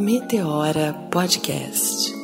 Meteora Podcast.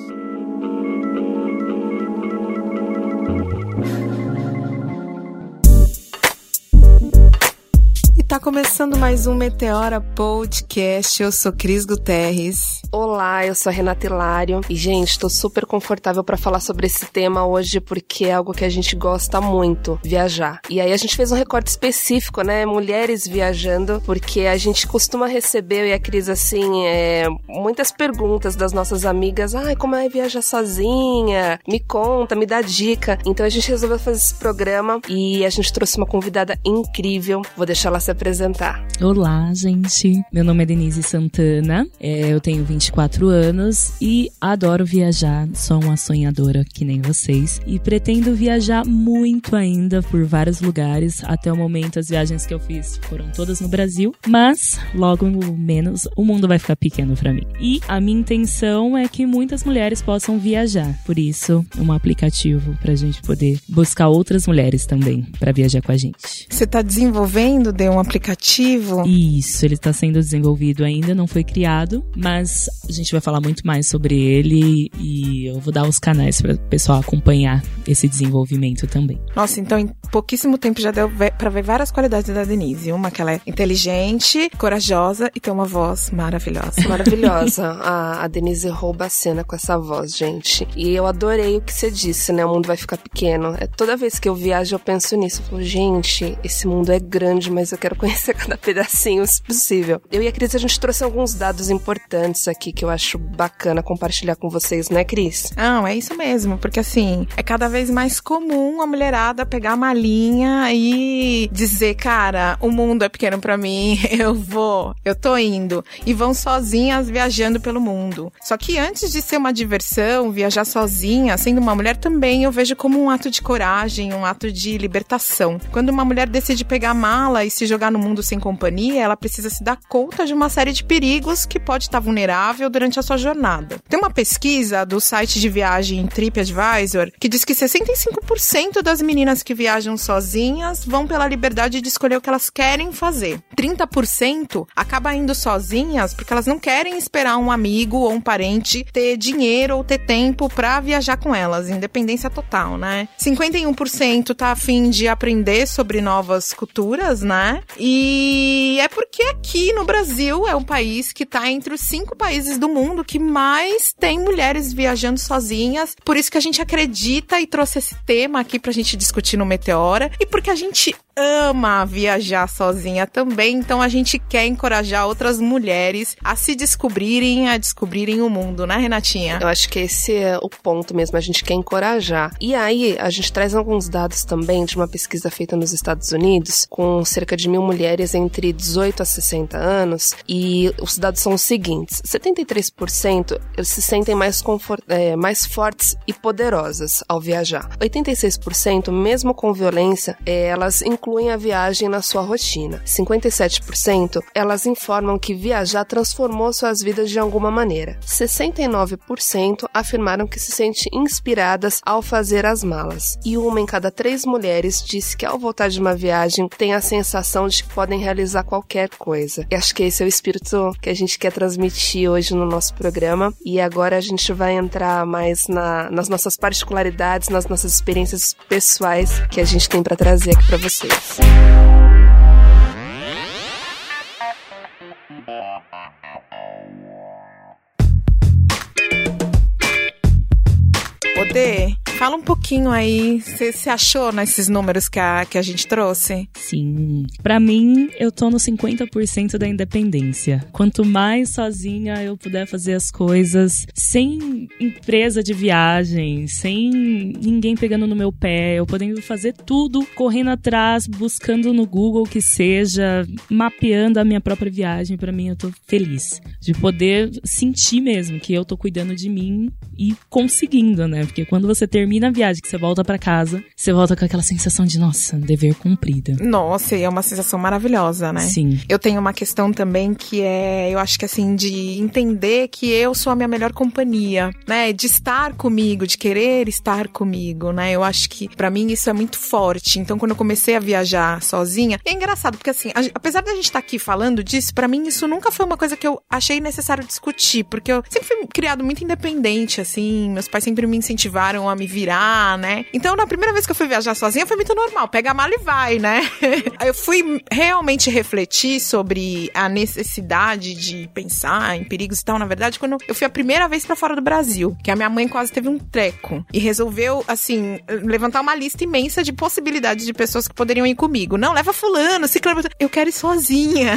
Começando mais um Meteora Podcast. Eu sou Cris Guterres. Olá, eu sou a Renata Hilário. E, gente, tô super confortável para falar sobre esse tema hoje porque é algo que a gente gosta muito, viajar. E aí a gente fez um recorte específico, né? Mulheres viajando, porque a gente costuma receber, eu e a Cris, assim, é, muitas perguntas das nossas amigas. Ai, como é viajar sozinha? Me conta, me dá dica. Então a gente resolveu fazer esse programa e a gente trouxe uma convidada incrível. Vou deixar ela se apresentar apresentar. Olá, gente. Meu nome é Denise Santana. É, eu tenho 24 anos e adoro viajar. Sou uma sonhadora que nem vocês. E pretendo viajar muito ainda por vários lugares. Até o momento, as viagens que eu fiz foram todas no Brasil. Mas, logo menos, o mundo vai ficar pequeno para mim. E a minha intenção é que muitas mulheres possam viajar. Por isso, um aplicativo pra gente poder buscar outras mulheres também para viajar com a gente. Você tá desenvolvendo de um aplicativo aplicativo? Isso, ele está sendo desenvolvido ainda, não foi criado, mas a gente vai falar muito mais sobre ele e eu vou dar os canais para o pessoal acompanhar esse desenvolvimento também. Nossa, então em pouquíssimo tempo já deu para ver várias qualidades da Denise. Uma que ela é inteligente, corajosa e tem uma voz maravilhosa. Maravilhosa. a, a Denise rouba a cena com essa voz, gente. E eu adorei o que você disse, né? O mundo vai ficar pequeno. É, toda vez que eu viajo, eu penso nisso. Eu falo, gente, esse mundo é grande, mas eu quero conhecer cada pedacinho se possível. Eu e a Cris, a gente trouxe alguns dados importantes aqui que eu acho bacana compartilhar com vocês, né, Cris? Não, é isso mesmo, porque assim, é cada vez mais comum a mulherada pegar a malinha e dizer, cara, o mundo é pequeno para mim, eu vou, eu tô indo. E vão sozinhas viajando pelo mundo. Só que antes de ser uma diversão, viajar sozinha, sendo uma mulher também, eu vejo como um ato de coragem, um ato de libertação. Quando uma mulher decide pegar a mala e se jogar no mundo sem companhia, ela precisa se dar conta de uma série de perigos que pode estar vulnerável durante a sua jornada. Tem uma pesquisa do site de viagem TripAdvisor que diz que 65% das meninas que viajam sozinhas vão pela liberdade de escolher o que elas querem fazer. 30% acaba indo sozinhas porque elas não querem esperar um amigo ou um parente ter dinheiro ou ter tempo para viajar com elas, independência total, né? 51% tá afim de aprender sobre novas culturas, né? É porque aqui no Brasil é um país que está entre os cinco países do mundo que mais tem mulheres viajando sozinhas. Por isso que a gente acredita e trouxe esse tema aqui pra gente discutir no Meteora. E porque a gente ama viajar sozinha também, então a gente quer encorajar outras mulheres a se descobrirem, a descobrirem o mundo, né, Renatinha? Eu acho que esse é o ponto mesmo, a gente quer encorajar. E aí, a gente traz alguns dados também de uma pesquisa feita nos Estados Unidos, com cerca de mil mulheres entre 18 a 60 anos, e os dados são os seguintes: 73% se sentem mais, é, mais fortes e poderosas ao viajar. 86%, mesmo com violência, é, elas incluem a viagem na sua rotina. 57% elas informam que viajar transformou suas vidas de alguma maneira. 69% afirmaram que se sentem inspiradas ao fazer as malas. E uma em cada três mulheres disse que ao voltar de uma viagem tem a sensação de podem realizar qualquer coisa. E acho que esse é o espírito que a gente quer transmitir hoje no nosso programa. E agora a gente vai entrar mais na, nas nossas particularidades, nas nossas experiências pessoais que a gente tem para trazer aqui para vocês. Poder Fala um pouquinho aí, você se achou nesses números que a, que a gente trouxe? Sim. Para mim, eu tô no 50% da independência. Quanto mais sozinha eu puder fazer as coisas, sem empresa de viagem, sem ninguém pegando no meu pé, eu podendo fazer tudo correndo atrás, buscando no Google que seja, mapeando a minha própria viagem, para mim eu tô feliz de poder sentir mesmo que eu tô cuidando de mim e conseguindo, né? Porque quando você ter termina a viagem, que você volta para casa, você volta com aquela sensação de, nossa, dever cumprido. Nossa, e é uma sensação maravilhosa, né? Sim. Eu tenho uma questão também que é, eu acho que assim, de entender que eu sou a minha melhor companhia, né? De estar comigo, de querer estar comigo, né? Eu acho que para mim isso é muito forte. Então, quando eu comecei a viajar sozinha, é engraçado, porque assim, a, apesar da gente estar tá aqui falando disso, para mim isso nunca foi uma coisa que eu achei necessário discutir, porque eu sempre fui criado muito independente, assim, meus pais sempre me incentivaram a me virar, né? Então, na primeira vez que eu fui viajar sozinha, foi muito normal, pega a mala e vai, né? eu fui realmente refletir sobre a necessidade de pensar em perigos e tal, na verdade, quando eu fui a primeira vez para fora do Brasil, que a minha mãe quase teve um treco e resolveu, assim, levantar uma lista imensa de possibilidades de pessoas que poderiam ir comigo. Não, leva fulano, ciclano. Eu quero ir sozinha.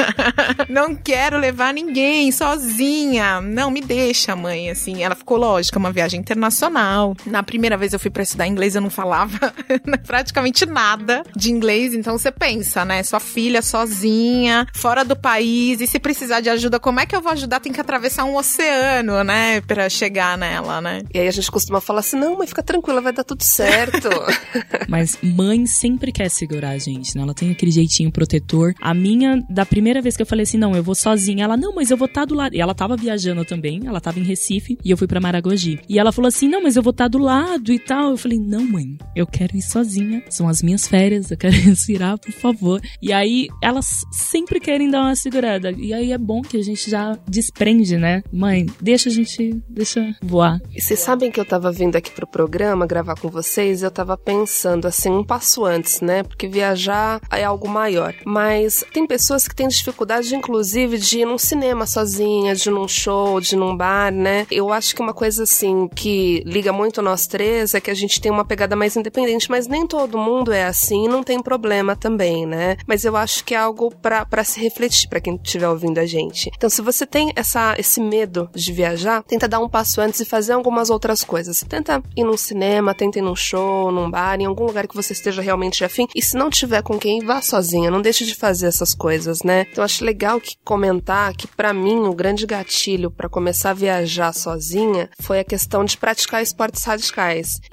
Não quero levar ninguém sozinha. Não, me deixa, mãe, assim. Ela ficou lógica, uma viagem internacional. Na primeira vez eu fui para estudar inglês, eu não falava praticamente nada de inglês, então você pensa, né? Sua filha sozinha, fora do país, e se precisar de ajuda, como é que eu vou ajudar? Tem que atravessar um oceano, né? Pra chegar nela, né? E aí a gente costuma falar assim: não, mãe, fica tranquila, vai dar tudo certo. Mas mãe sempre quer segurar a gente, né? Ela tem aquele jeitinho protetor. A minha, da primeira vez que eu falei assim, não, eu vou sozinha, ela, não, mas eu vou estar tá do lado. E ela tava viajando também, ela tava em Recife, e eu fui para Maragogi. E ela falou assim, não, mas eu vou estar tá do lado e tal. Eu falei, não, mãe, eu quero ir sozinha. São as minhas férias, eu quero respirar, por favor. E aí, elas sempre querem dar uma segurada. E aí é bom que a gente já desprende, né? Mãe, deixa a gente, deixa voar. E vocês sabem que eu tava vindo aqui pro programa gravar com vocês, eu tava pensando assim, um passo antes, né? Porque viajar é algo maior. Mas tem pessoas que têm dificuldade, inclusive, de ir num cinema sozinha, de ir num show, de ir num bar, né? Eu acho que uma coisa assim que liga muito nós três é que a gente tem uma pegada mais independente, mas nem todo mundo é assim, não tem problema também, né? Mas eu acho que é algo para se refletir para quem estiver ouvindo a gente. Então, se você tem essa, esse medo de viajar, tenta dar um passo antes e fazer algumas outras coisas. Tenta ir num cinema, tenta ir num show, num bar, em algum lugar que você esteja realmente afim. E se não tiver com quem, vá sozinha. Não deixe de fazer essas coisas, né? Então, acho legal que comentar que para mim o grande gatilho para começar a viajar sozinha foi a questão de praticar esportes.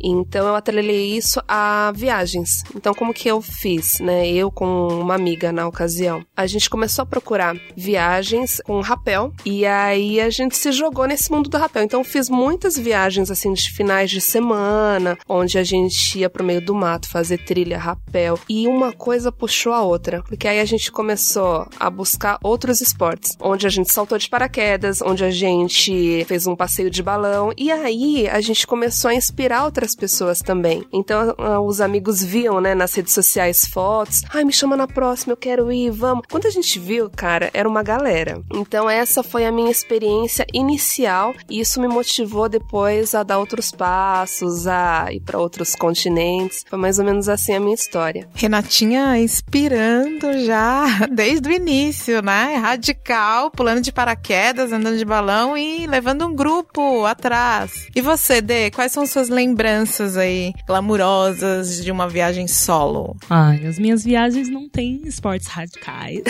Então, eu atrelei isso a viagens. Então, como que eu fiz, né? Eu com uma amiga na ocasião. A gente começou a procurar viagens com rapel e aí a gente se jogou nesse mundo do rapel. Então, fiz muitas viagens assim de finais de semana, onde a gente ia pro meio do mato fazer trilha, rapel, e uma coisa puxou a outra, porque aí a gente começou a buscar outros esportes, onde a gente saltou de paraquedas, onde a gente fez um passeio de balão, e aí a gente começou a inspirar outras pessoas também. Então, os amigos viam, né, nas redes sociais fotos, ai, me chama na próxima, eu quero ir, vamos. Quando a gente viu, cara, era uma galera. Então, essa foi a minha experiência inicial, e isso me motivou depois a dar outros passos, a ir para outros continentes. Foi mais ou menos assim a minha história. Renatinha inspirando já desde o início, né? Radical, pulando de paraquedas, andando de balão e levando um grupo atrás. E você, Dê, quais são suas lembranças aí glamurosas de uma viagem solo? Ai, as minhas viagens não têm esportes radicais.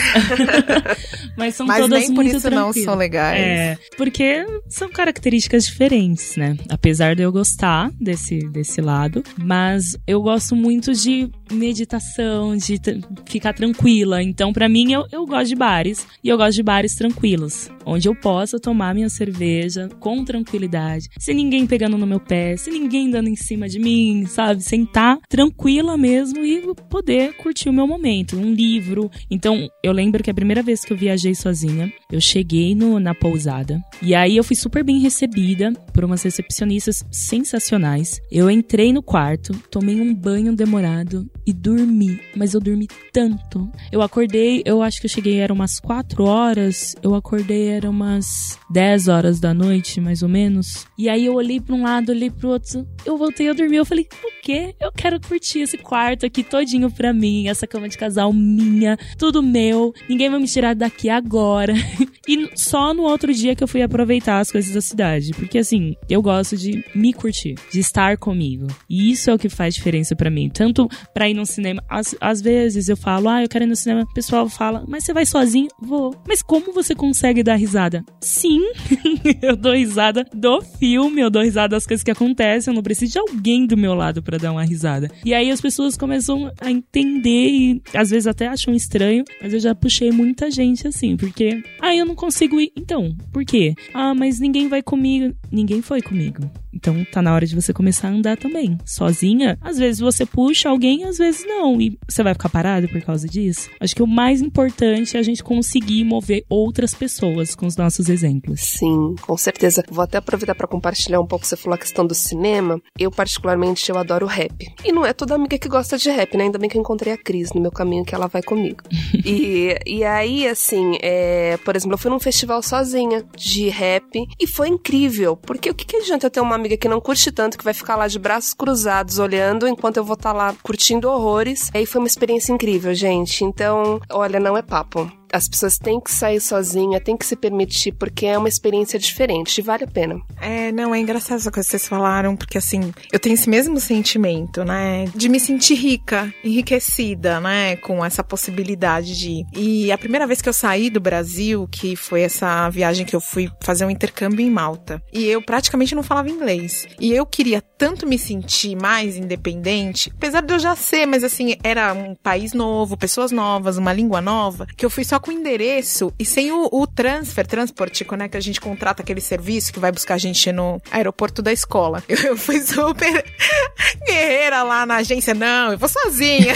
Mas são Mas todas nem por muito isso não tranquilas. são legais. É, porque são características diferentes, né? Apesar de eu gostar desse, desse lado, mas eu gosto muito de meditação, de ficar tranquila. Então, pra mim, eu, eu gosto de bares. E eu gosto de bares tranquilos. Onde eu possa tomar minha cerveja com tranquilidade. Sem ninguém pegando no meu pé, sem ninguém dando em cima de mim, sabe? Sentar tranquila mesmo e poder curtir o meu momento. Um livro. Então, eu lembro que a primeira vez que eu viajei sozinha, eu cheguei no, na pousada. E aí eu fui super bem recebida por umas recepcionistas sensacionais. Eu entrei no quarto, tomei um banho demorado e dormi. Mas eu dormi tanto. Eu acordei, eu acho que eu cheguei, era umas 4 horas. Eu acordei, era umas 10 horas da noite, mais ou menos. E aí eu olhei pra um lado, olhei pro outro. Eu voltei a dormir. Eu falei, porque eu quero curtir esse quarto aqui todinho pra mim, essa cama de casal minha, tudo meu, ninguém vai me tirar daqui agora. e só no outro dia que eu fui aproveitar as coisas da cidade, porque assim, eu gosto de me curtir, de estar comigo. E isso é o que faz diferença para mim, tanto para ir no cinema, às, às vezes eu falo, ah, eu quero ir no cinema, o pessoal fala, mas você vai sozinho? Vou. Mas como você consegue dar risada? Sim, eu dou risada do filme, eu dou risada das coisas que acontecem, eu não preciso de alguém do meu lado para dar uma risada. E aí as pessoas começam a entender e às vezes até acham estranho, mas eu já puxei muita gente assim, porque, ah, eu não consigo ir. Então, por quê? Ah, mas ninguém vai comigo. Ninguém foi comigo. Então tá na hora de você começar a andar também. Sozinha, às vezes você puxa alguém, às vezes não. E você vai ficar parado por causa disso? Acho que o mais importante é a gente conseguir mover outras pessoas com os nossos exemplos. Sim, com certeza. Vou até aproveitar para compartilhar um pouco, você falou a questão do cinema. Eu, particularmente, eu adoro rap. E não é toda amiga que gosta de rap, né? Ainda bem que eu encontrei a Cris no meu caminho, que ela vai comigo. e, e aí, assim, é, por exemplo, eu fui num festival sozinha de rap e foi incrível. Porque o que, que adianta eu ter uma amiga que não curte tanto, que vai ficar lá de braços cruzados olhando, enquanto eu vou estar tá lá curtindo horrores. E aí foi uma experiência incrível, gente. Então, olha, não é papo as pessoas têm que sair sozinha, têm que se permitir, porque é uma experiência diferente e vale a pena. É, não, é engraçado essa coisa que vocês falaram, porque assim, eu tenho esse mesmo sentimento, né? De me sentir rica, enriquecida, né? Com essa possibilidade de. E a primeira vez que eu saí do Brasil, que foi essa viagem que eu fui fazer um intercâmbio em Malta, e eu praticamente não falava inglês. E eu queria tanto me sentir mais independente, apesar de eu já ser, mas assim, era um país novo, pessoas novas, uma língua nova, que eu fui só com endereço e sem o, o transfer, transportico, né? Que a gente contrata aquele serviço que vai buscar a gente no aeroporto da escola. Eu, eu fui super guerreira lá na agência. Não, eu vou sozinha.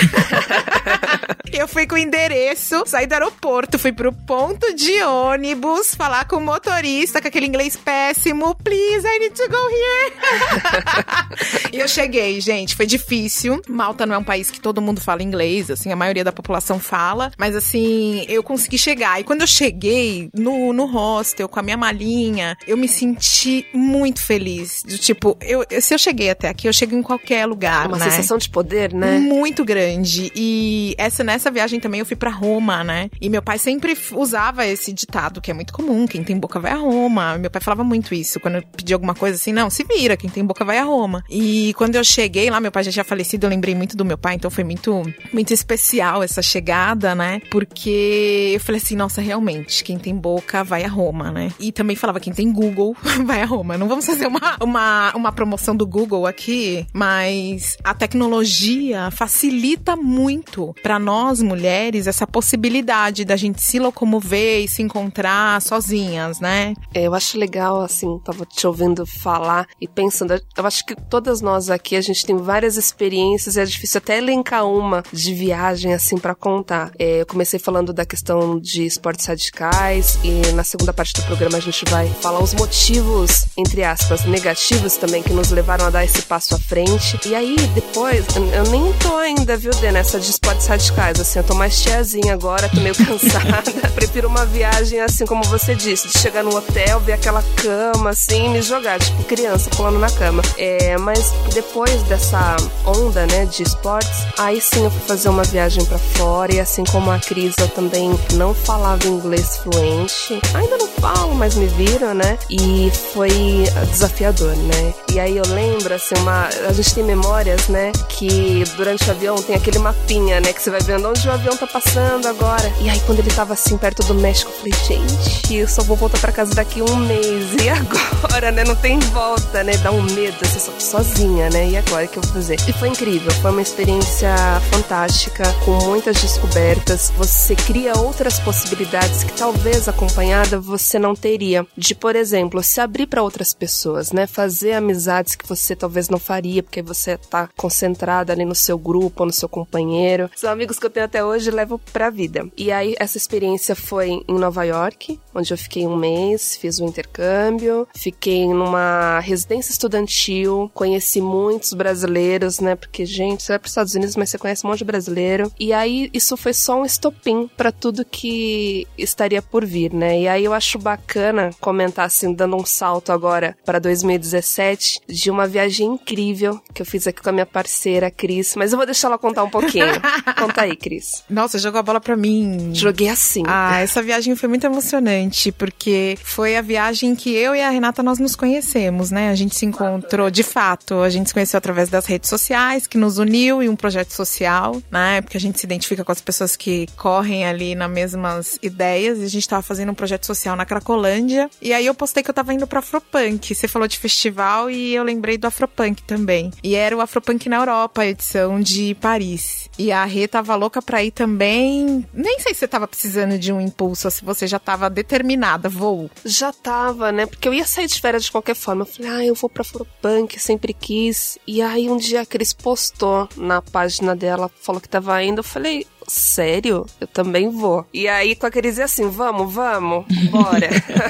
eu fui com o endereço, saí do aeroporto, fui pro ponto de ônibus, falar com o motorista, com aquele inglês péssimo. Please, I need to go here. e eu cheguei, gente, foi difícil. Malta não é um país que todo mundo fala inglês, assim, a maioria da população fala. Mas assim, eu consegui chegar. E quando eu cheguei no, no hostel com a minha malinha, eu me senti muito feliz. Do tipo, eu, se eu cheguei até aqui, eu chego em qualquer lugar. Uma né? sensação de poder, né? Muito grande. E essa nessa viagem também eu fui para Roma, né? E meu pai sempre usava esse ditado, que é muito comum: quem tem boca vai a Roma. Meu pai falava muito isso. Quando eu pedi alguma coisa assim, não, se vira, quem tem boca vai a Roma. E quando eu cheguei lá, meu pai já tinha falecido, eu lembrei muito do meu pai, então foi muito, muito especial essa chegada, né? Porque eu falei assim, nossa, realmente, quem tem boca vai a Roma, né? E também falava, quem tem Google vai a Roma. Não vamos fazer uma, uma, uma promoção do Google aqui, mas a tecnologia facilita muito para nós mulheres essa possibilidade da gente se locomover e se encontrar sozinhas, né? É, eu acho legal, assim, tava te ouvindo falar e pensando, eu acho que todas nós aqui, a gente tem várias experiências e é difícil até elencar uma de viagem, assim, para contar. É, eu comecei falando da questão questão de esportes radicais e na segunda parte do programa a gente vai falar os motivos, entre aspas, negativos também que nos levaram a dar esse passo à frente. E aí, depois, eu nem tô ainda, viu, Dê, nessa de esportes radicais, assim, eu tô mais tiazinha agora, tô meio cansada. Prefiro uma viagem, assim, como você disse, de chegar no hotel, ver aquela cama, assim, e me jogar, tipo criança pulando na cama. É, mas depois dessa onda, né, de esportes, aí sim eu fui fazer uma viagem para fora e assim como a Cris, eu também não falava inglês fluente. Ainda não falo, mas me viram, né? E foi desafiador, né? E aí eu lembro, assim, uma. A gente tem memórias, né? Que durante o avião tem aquele mapinha, né? Que você vai vendo onde o avião tá passando agora. E aí quando ele tava assim perto do México, eu falei, gente, eu só vou voltar pra casa daqui um mês. E agora, né? Não tem volta, né? Dá um medo, assim, sozinha, né? E agora o que eu vou fazer? E foi incrível, foi uma experiência fantástica, com muitas descobertas. Você cria outras possibilidades que talvez acompanhada você não teria. De, por exemplo, se abrir para outras pessoas, né? Fazer amizades que você talvez não faria, porque você tá concentrada ali no seu grupo, no seu companheiro. São amigos que eu tenho até hoje e levo pra vida. E aí, essa experiência foi em Nova York, onde eu fiquei um mês, fiz um intercâmbio, fiquei numa residência estudantil, conheci muitos brasileiros, né? Porque, gente, você vai para os Estados Unidos, mas você conhece um monte de brasileiro. E aí, isso foi só um estopim para tudo tudo que estaria por vir, né? E aí eu acho bacana comentar assim, dando um salto agora para 2017 de uma viagem incrível que eu fiz aqui com a minha parceira Cris, mas eu vou deixar ela contar um pouquinho. Conta aí, Cris. Nossa, jogou a bola pra mim. Joguei assim. Ah, essa viagem foi muito emocionante, porque foi a viagem que eu e a Renata nós nos conhecemos, né? A gente se encontrou, de fato, a gente se conheceu através das redes sociais, que nos uniu em um projeto social, né? Porque a gente se identifica com as pessoas que correm ali mesmas ideias, e a gente tava fazendo um projeto social na Cracolândia, e aí eu postei que eu tava indo pra Afropunk. Você falou de festival e eu lembrei do Afropunk também. E era o Afropunk na Europa, a edição de Paris. E a Rê tava louca pra ir também. Nem sei se você tava precisando de um impulso, ou se você já tava determinada, vou. Já tava, né? Porque eu ia sair de férias de qualquer forma. Eu falei, ah, eu vou pra Afropunk, sempre quis. E aí um dia a Cris postou na página dela, falou que tava indo. Eu falei, sério? Eu também vou. E aí com a Cris assim, vamos, vamos, bora.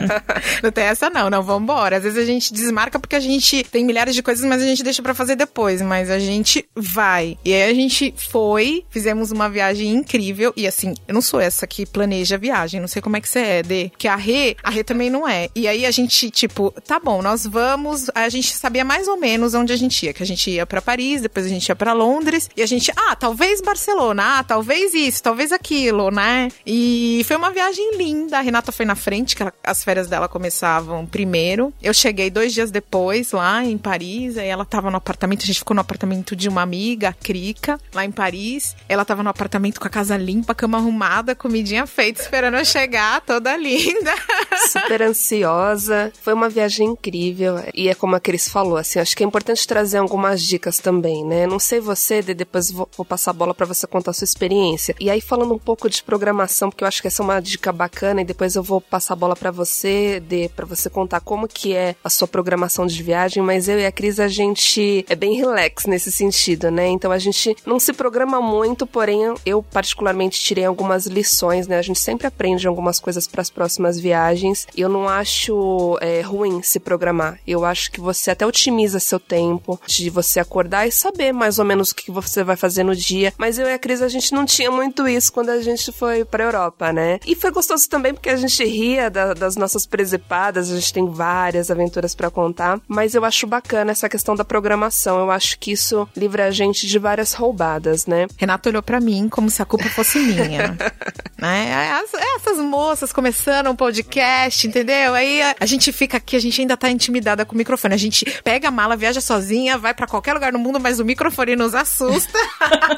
não tem essa não, não, vamos embora. Às vezes a gente desmarca porque a gente tem milhares de coisas, mas a gente deixa para fazer depois, mas a gente vai. E aí a gente foi, fizemos uma viagem incrível e assim, eu não sou essa que planeja a viagem, não sei como é que você é, Dê, que a Rê, a Rê também não é. E aí a gente, tipo, tá bom, nós vamos, a gente sabia mais ou menos onde a gente ia, que a gente ia para Paris, depois a gente ia para Londres, e a gente, ah, talvez Barcelona, ah, talvez isso, talvez aquilo, né? E foi uma viagem linda. A Renata foi na frente, que ela, as férias dela começavam primeiro. Eu cheguei dois dias depois lá em Paris, aí ela tava no apartamento, a gente ficou no apartamento de uma amiga, a Krika, lá em Paris. Ela tava no apartamento com a casa limpa, cama arrumada, comidinha feita, esperando eu chegar, toda linda. Super ansiosa. Foi uma viagem incrível. E é como a Cris falou, assim, acho que é importante trazer algumas dicas também, né? Não sei você, depois vou, vou passar a bola para você contar a sua experiência. E aí, falando um pouco de programação, porque eu acho que essa é uma dica bacana, e depois eu vou passar a bola para você, de para você contar como que é a sua programação de viagem, mas eu e a Cris, a gente é bem relax nesse sentido, né? Então a gente não se programa muito, porém eu particularmente tirei algumas lições, né? A gente sempre aprende algumas coisas para as próximas viagens. Eu não acho é, ruim se programar. Eu acho que você até otimiza seu tempo de você acordar e saber mais ou menos o que você vai fazer no dia. Mas eu e a Cris, a gente não tinha muito isso quando a gente foi pra Europa, né? E foi gostoso também porque a gente ria da, das nossas presepadas, a gente tem várias aventuras para contar, mas eu acho bacana essa questão da programação. Eu acho que isso livra a gente de várias roubadas, né? Renato olhou para mim como se a culpa fosse minha. né? As, essas moças começando um podcast, entendeu? Aí a, a, gente fica aqui, a gente ainda tá intimidada com o microfone. A gente pega a mala, viaja sozinha, vai para qualquer lugar no mundo, mas o microfone nos assusta.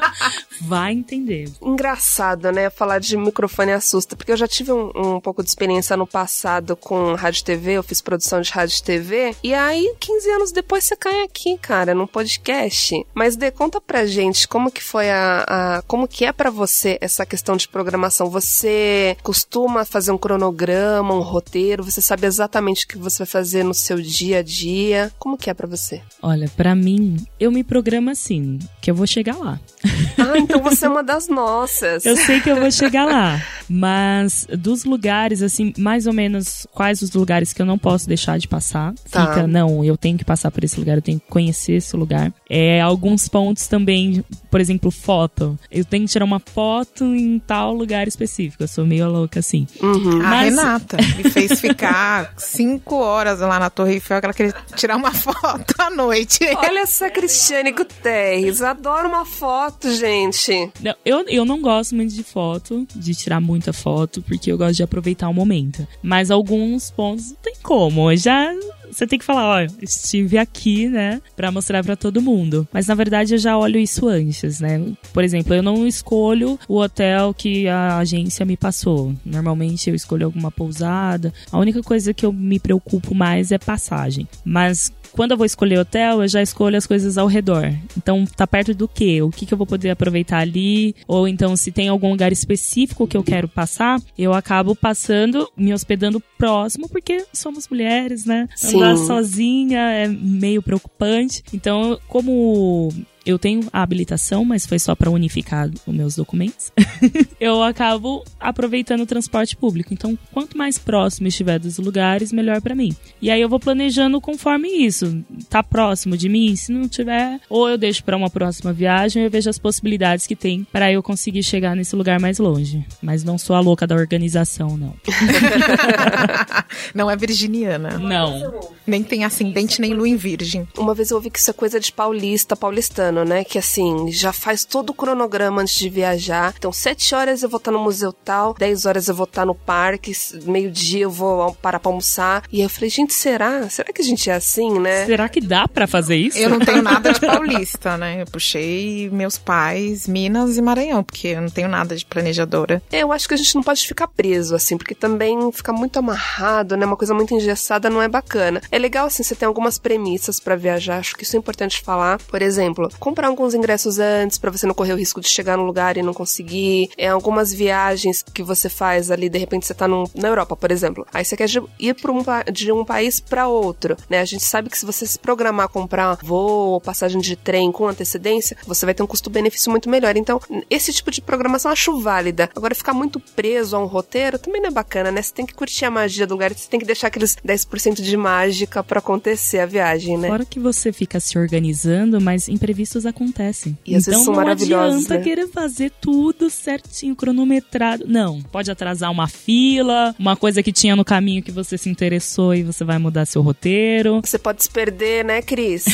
vai entender. Engraçado, né? Falar de microfone assusta, porque eu já tive um, um pouco de experiência no passado com rádio TV, eu fiz produção de rádio TV, e aí 15 anos depois você cai aqui, cara, num podcast. Mas Dê, conta pra gente como que foi a, a como que é para você essa questão de programação. Você costuma fazer um cronograma, um roteiro? Você sabe exatamente o que você vai fazer no seu dia a dia? Como que é para você? Olha, para mim, eu me programo assim, que eu vou chegar lá. Ah, então você é uma das nossas. eu sei que eu vou chegar lá, mas dos lugares assim, mais ou menos quais os lugares que eu não posso deixar de passar? Tá. Fica, não, eu tenho que passar por esse lugar, eu tenho que conhecer esse lugar. É, alguns pontos também, por exemplo, foto. Eu tenho que tirar uma foto em tal lugar específico. Eu sou meio louca assim. Uhum. Mas... A Renata me fez ficar cinco horas lá na Torre Eiffel, que ela queria tirar uma foto à noite. Olha essa Cristiane Guterres, adoro uma foto, gente. Não, eu, eu não gosto muito de foto, de tirar muita foto, porque eu gosto de aproveitar o momento. Mas alguns pontos não tem como. Eu já você tem que falar, ó, estive aqui, né, para mostrar para todo mundo. Mas na verdade eu já olho isso antes, né? Por exemplo, eu não escolho o hotel que a agência me passou. Normalmente eu escolho alguma pousada. A única coisa que eu me preocupo mais é passagem. Mas quando eu vou escolher hotel, eu já escolho as coisas ao redor. Então, tá perto do quê? O que, que eu vou poder aproveitar ali? Ou então, se tem algum lugar específico que eu quero passar, eu acabo passando, me hospedando próximo, porque somos mulheres, né? Sim. Andar sozinha é meio preocupante. Então, como eu tenho a habilitação, mas foi só para unificar os meus documentos. eu acabo aproveitando o transporte público. Então, quanto mais próximo estiver dos lugares, melhor para mim. E aí eu vou planejando conforme isso. Tá próximo de mim? Se não tiver, ou eu deixo para uma próxima viagem, ou eu vejo as possibilidades que tem para eu conseguir chegar nesse lugar mais longe. Mas não sou a louca da organização, não. não é virginiana. Não. Nem tem ascendente nem lua em virgem. Uma vez eu ouvi que isso é coisa de paulista, paulistano, né? Que assim, já faz todo o cronograma antes de viajar. Então, sete horas eu vou estar no museu tal, dez horas eu vou estar no parque, meio-dia eu vou parar pra almoçar. E aí eu falei, gente, será? Será que a gente é assim, né? Será que dá para fazer isso? Eu não tenho nada de paulista, né? Eu puxei meus pais, Minas e Maranhão, porque eu não tenho nada de planejadora. É, eu acho que a gente não pode ficar preso, assim, porque também fica muito amarrado, né? Uma coisa muito engessada não é bacana. É legal, assim, você tem algumas premissas para viajar, acho que isso é importante falar. Por exemplo, comprar alguns ingressos antes para você não correr o risco de chegar no lugar e não conseguir. É algumas viagens que você faz ali, de repente você tá num, na Europa, por exemplo. Aí você quer ir um, de um país para outro, né? A gente sabe que se você se programar comprar voo ou passagem de trem com antecedência, você vai ter um custo-benefício muito melhor. Então, esse tipo de programação eu acho válida. Agora, ficar muito preso a um roteiro também não é bacana, né? Você tem que curtir a magia do lugar, você tem que deixar aqueles 10% de mágica para acontecer a viagem, né? Fora que você fica se organizando, mas imprevistos acontecem. E às então vezes são não adianta né? querer fazer tudo certinho, cronometrado. Não, pode atrasar uma fila, uma coisa que tinha no caminho que você se interessou e você vai mudar seu roteiro. Você pode se perder, né, Cris?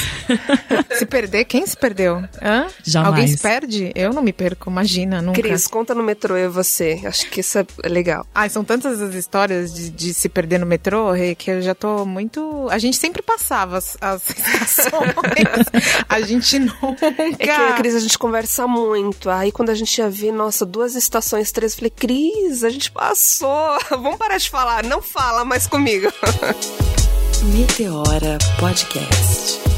se perder, quem se perdeu? Hã? Jamais. Alguém se perde? Eu não me perco, imagina, nunca. Cris, conta no metrô eu e você. Acho que isso é legal. Ai, são tantas as histórias de, de se perder no metrô, Rê, que eu já tô muito. A gente sempre passava as, as estações. a gente nunca. É que a Cris a gente conversa muito. Aí quando a gente ia ver, nossa, duas estações, três, eu falei, Cris, a gente passou. Vamos parar de falar. Não fala mais comigo. Meteora Podcast.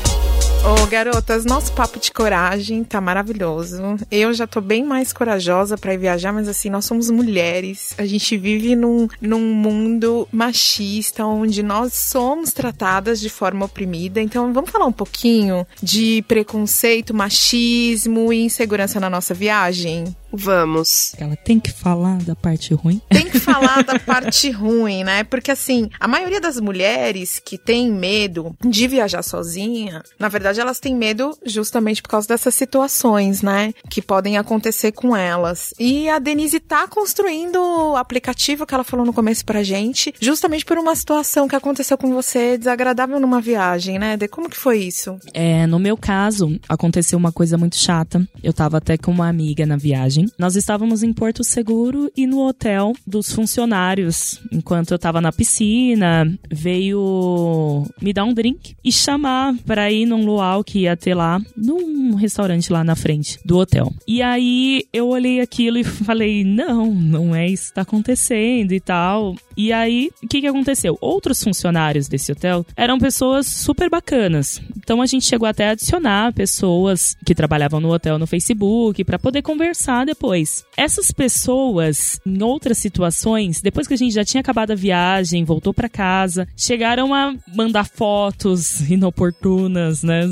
Ô, garotas, nosso papo de coragem tá maravilhoso. Eu já tô bem mais corajosa para ir viajar, mas assim, nós somos mulheres. A gente vive num, num mundo machista, onde nós somos tratadas de forma oprimida. Então, vamos falar um pouquinho de preconceito, machismo e insegurança na nossa viagem? Vamos. Ela tem que falar da parte ruim? Tem que falar da parte ruim, né? Porque assim, a maioria das mulheres que tem medo de viajar sozinha, na verdade elas têm medo justamente por causa dessas situações, né? Que podem acontecer com elas. E a Denise tá construindo o aplicativo que ela falou no começo pra gente, justamente por uma situação que aconteceu com você desagradável numa viagem, né? De como que foi isso? É, no meu caso, aconteceu uma coisa muito chata. Eu tava até com uma amiga na viagem. Nós estávamos em Porto Seguro e no hotel dos funcionários. Enquanto eu tava na piscina, veio me dar um drink e chamar para ir num luau que ia ter lá, num restaurante lá na frente do hotel. E aí eu olhei aquilo e falei: não, não é isso que tá acontecendo e tal. E aí, o que, que aconteceu? Outros funcionários desse hotel eram pessoas super bacanas. Então a gente chegou até a adicionar pessoas que trabalhavam no hotel no Facebook para poder conversar depois. Essas pessoas, em outras situações, depois que a gente já tinha acabado a viagem, voltou para casa, chegaram a mandar fotos inoportunas, né?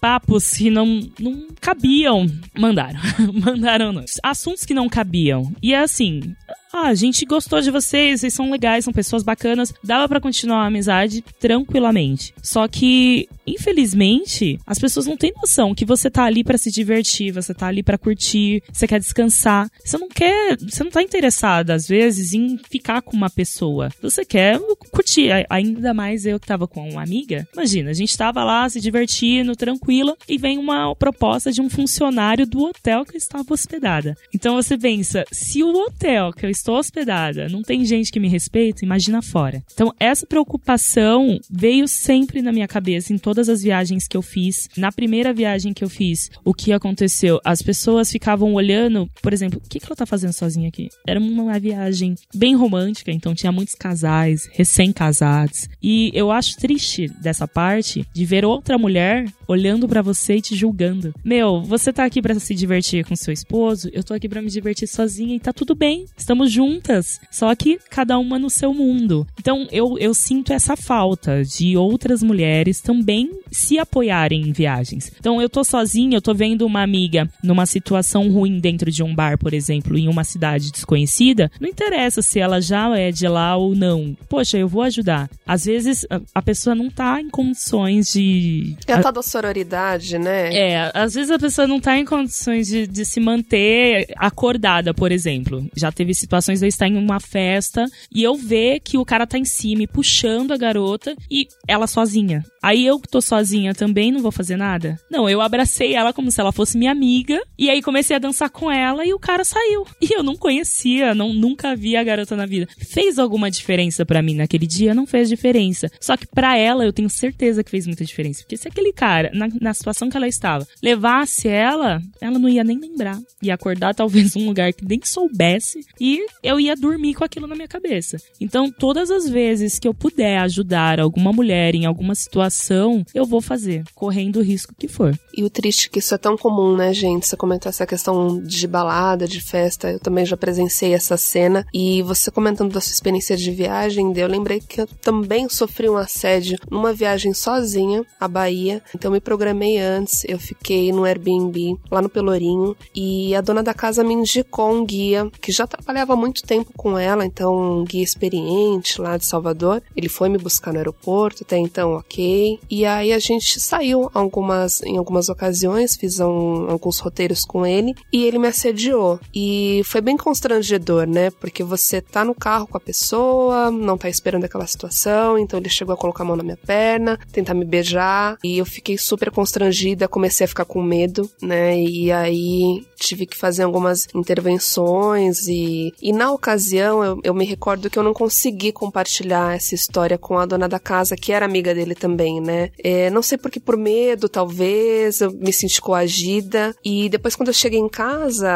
Papos que não, não cabiam. Mandaram. Mandaram não. assuntos que não cabiam. E é assim, ah, a gente gostou de vocês, vocês são legais, são pessoas bacanas, dava para continuar a amizade tranquilamente. Só que, infelizmente, as pessoas não têm noção que você tá ali para se divertir, você tá ali para curtir, você quer descansar. Você não quer, você não tá interessada às vezes em ficar com uma pessoa. Você quer curtir, ainda mais eu que tava com uma amiga. Imagina, a gente tava lá se divertindo, tranquila, e vem uma proposta de um funcionário do hotel que eu estava hospedada. Então você pensa, se o hotel que eu hospedada, não tem gente que me respeita, imagina fora. Então, essa preocupação veio sempre na minha cabeça em todas as viagens que eu fiz. Na primeira viagem que eu fiz, o que aconteceu? As pessoas ficavam olhando, por exemplo, o que, que ela tá fazendo sozinha aqui? Era uma viagem bem romântica, então tinha muitos casais, recém-casados. E eu acho triste dessa parte de ver outra mulher olhando para você e te julgando. Meu, você tá aqui para se divertir com seu esposo, eu tô aqui para me divertir sozinha e tá tudo bem. Estamos juntas, só que cada uma no seu mundo. Então eu, eu sinto essa falta de outras mulheres também se apoiarem em viagens. Então eu tô sozinha, eu tô vendo uma amiga numa situação ruim dentro de um bar, por exemplo, em uma cidade desconhecida, não interessa se ela já é de lá ou não. Poxa, eu vou ajudar. Às vezes a pessoa não tá em condições de. É a tal da sororidade, né? É, às vezes a pessoa não tá em condições de, de se manter acordada, por exemplo. Já teve situações de eu estar em uma festa e eu ver que o cara tá em cima e puxando a garota e ela sozinha. Aí eu que tô sozinha também não vou fazer nada? Não, eu abracei ela como se ela fosse minha amiga e aí comecei a dançar com ela e o cara saiu. E eu não conhecia, não nunca vi a garota na vida. Fez alguma diferença para mim naquele dia? Não fez diferença. Só que para ela eu tenho certeza que fez muita diferença, porque se aquele cara na, na situação que ela estava levasse ela, ela não ia nem lembrar. Ia acordar talvez num lugar que nem soubesse e eu ia dormir com aquilo na minha cabeça. Então, todas as vezes que eu puder ajudar alguma mulher em alguma situação eu vou fazer, correndo o risco que for. E o triste é que isso é tão comum, né, gente? Você comentou essa questão de balada, de festa, eu também já presenciei essa cena. E você comentando da sua experiência de viagem, eu lembrei que eu também sofri um assédio numa viagem sozinha à Bahia. Então me programei antes, eu fiquei no Airbnb lá no Pelourinho e a dona da casa me indicou um guia que já trabalhava muito tempo com ela, então um guia experiente lá de Salvador. Ele foi me buscar no aeroporto, até então, ok e aí a gente saiu algumas, em algumas ocasiões, fiz um, alguns roteiros com ele e ele me assediou. E foi bem constrangedor, né? Porque você tá no carro com a pessoa, não tá esperando aquela situação, então ele chegou a colocar a mão na minha perna, tentar me beijar, e eu fiquei super constrangida, comecei a ficar com medo, né? E aí tive que fazer algumas intervenções e, e na ocasião eu, eu me recordo que eu não consegui compartilhar essa história com a dona da casa, que era amiga dele também né? É, não sei porque por medo, talvez, eu me senti coagida. E depois, quando eu cheguei em casa,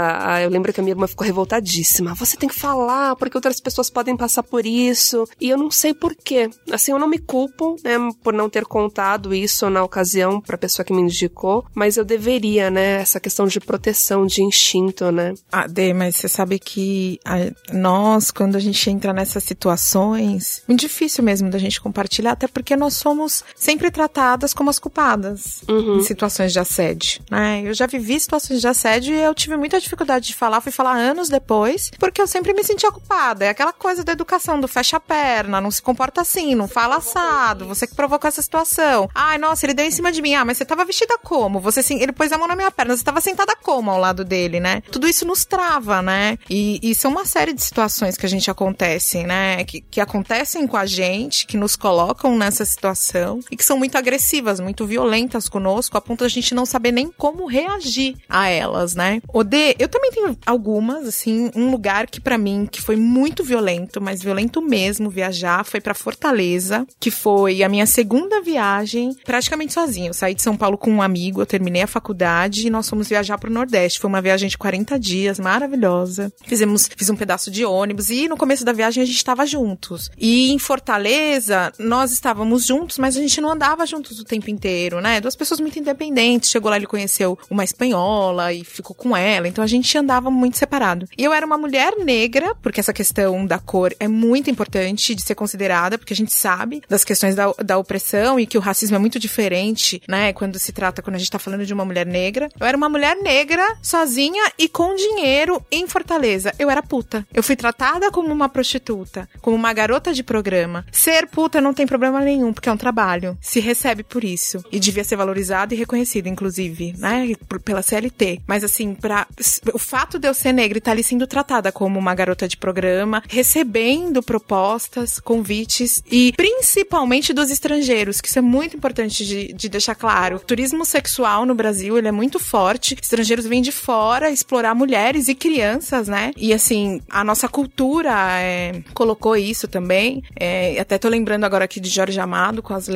eu lembro que a minha irmã ficou revoltadíssima. Você tem que falar, porque outras pessoas podem passar por isso. E eu não sei porquê. Assim, eu não me culpo, né, por não ter contado isso na ocasião pra pessoa que me indicou, mas eu deveria, né? Essa questão de proteção, de instinto, né? Ah, Dê, mas você sabe que a, nós, quando a gente entra nessas situações, muito difícil mesmo da gente compartilhar, até porque nós somos sempre tratadas como as culpadas uhum. em situações de assédio, né? Eu já vivi situações de assédio e eu tive muita dificuldade de falar, fui falar anos depois, porque eu sempre me sentia culpada. É aquela coisa da educação, do fecha a perna, não se comporta assim, não fala assado, você que provocou essa situação. Ai, nossa, ele deu em cima de mim. Ah, mas você tava vestida como? Você sim, ele pôs a mão na minha perna, você tava sentada como ao lado dele, né? Tudo isso nos trava, né? E, e são uma série de situações que a gente acontecem, né? Que, que acontecem com a gente, que nos colocam nessa situação e que são muito agressivas, muito violentas conosco, a ponto da gente não saber nem como reagir a elas, né? O D, eu também tenho algumas, assim, um lugar que para mim que foi muito violento, mas violento mesmo viajar, foi para Fortaleza, que foi a minha segunda viagem, praticamente sozinha. Eu saí de São Paulo com um amigo, eu terminei a faculdade e nós fomos viajar pro Nordeste. Foi uma viagem de 40 dias, maravilhosa. Fizemos, fiz um pedaço de ônibus e no começo da viagem a gente estava juntos. E em Fortaleza, nós estávamos juntos, mas a gente não andava juntos o tempo inteiro, né? Duas pessoas muito independentes. Chegou lá, ele conheceu uma espanhola e ficou com ela. Então a gente andava muito separado. E eu era uma mulher negra, porque essa questão da cor é muito importante de ser considerada, porque a gente sabe das questões da, da opressão e que o racismo é muito diferente, né? Quando se trata, quando a gente tá falando de uma mulher negra. Eu era uma mulher negra, sozinha e com dinheiro em Fortaleza. Eu era puta. Eu fui tratada como uma prostituta, como uma garota de programa. Ser puta não tem problema nenhum, porque é um trabalho se recebe por isso. E devia ser valorizado e reconhecido, inclusive, né? Pela CLT. Mas assim, para o fato de eu ser negra e estar tá ali sendo tratada como uma garota de programa, recebendo propostas, convites e principalmente dos estrangeiros, que isso é muito importante de, de deixar claro. O turismo sexual no Brasil, ele é muito forte. Estrangeiros vêm de fora explorar mulheres e crianças, né? E assim, a nossa cultura é, colocou isso também. É, até tô lembrando agora aqui de Jorge Amado com as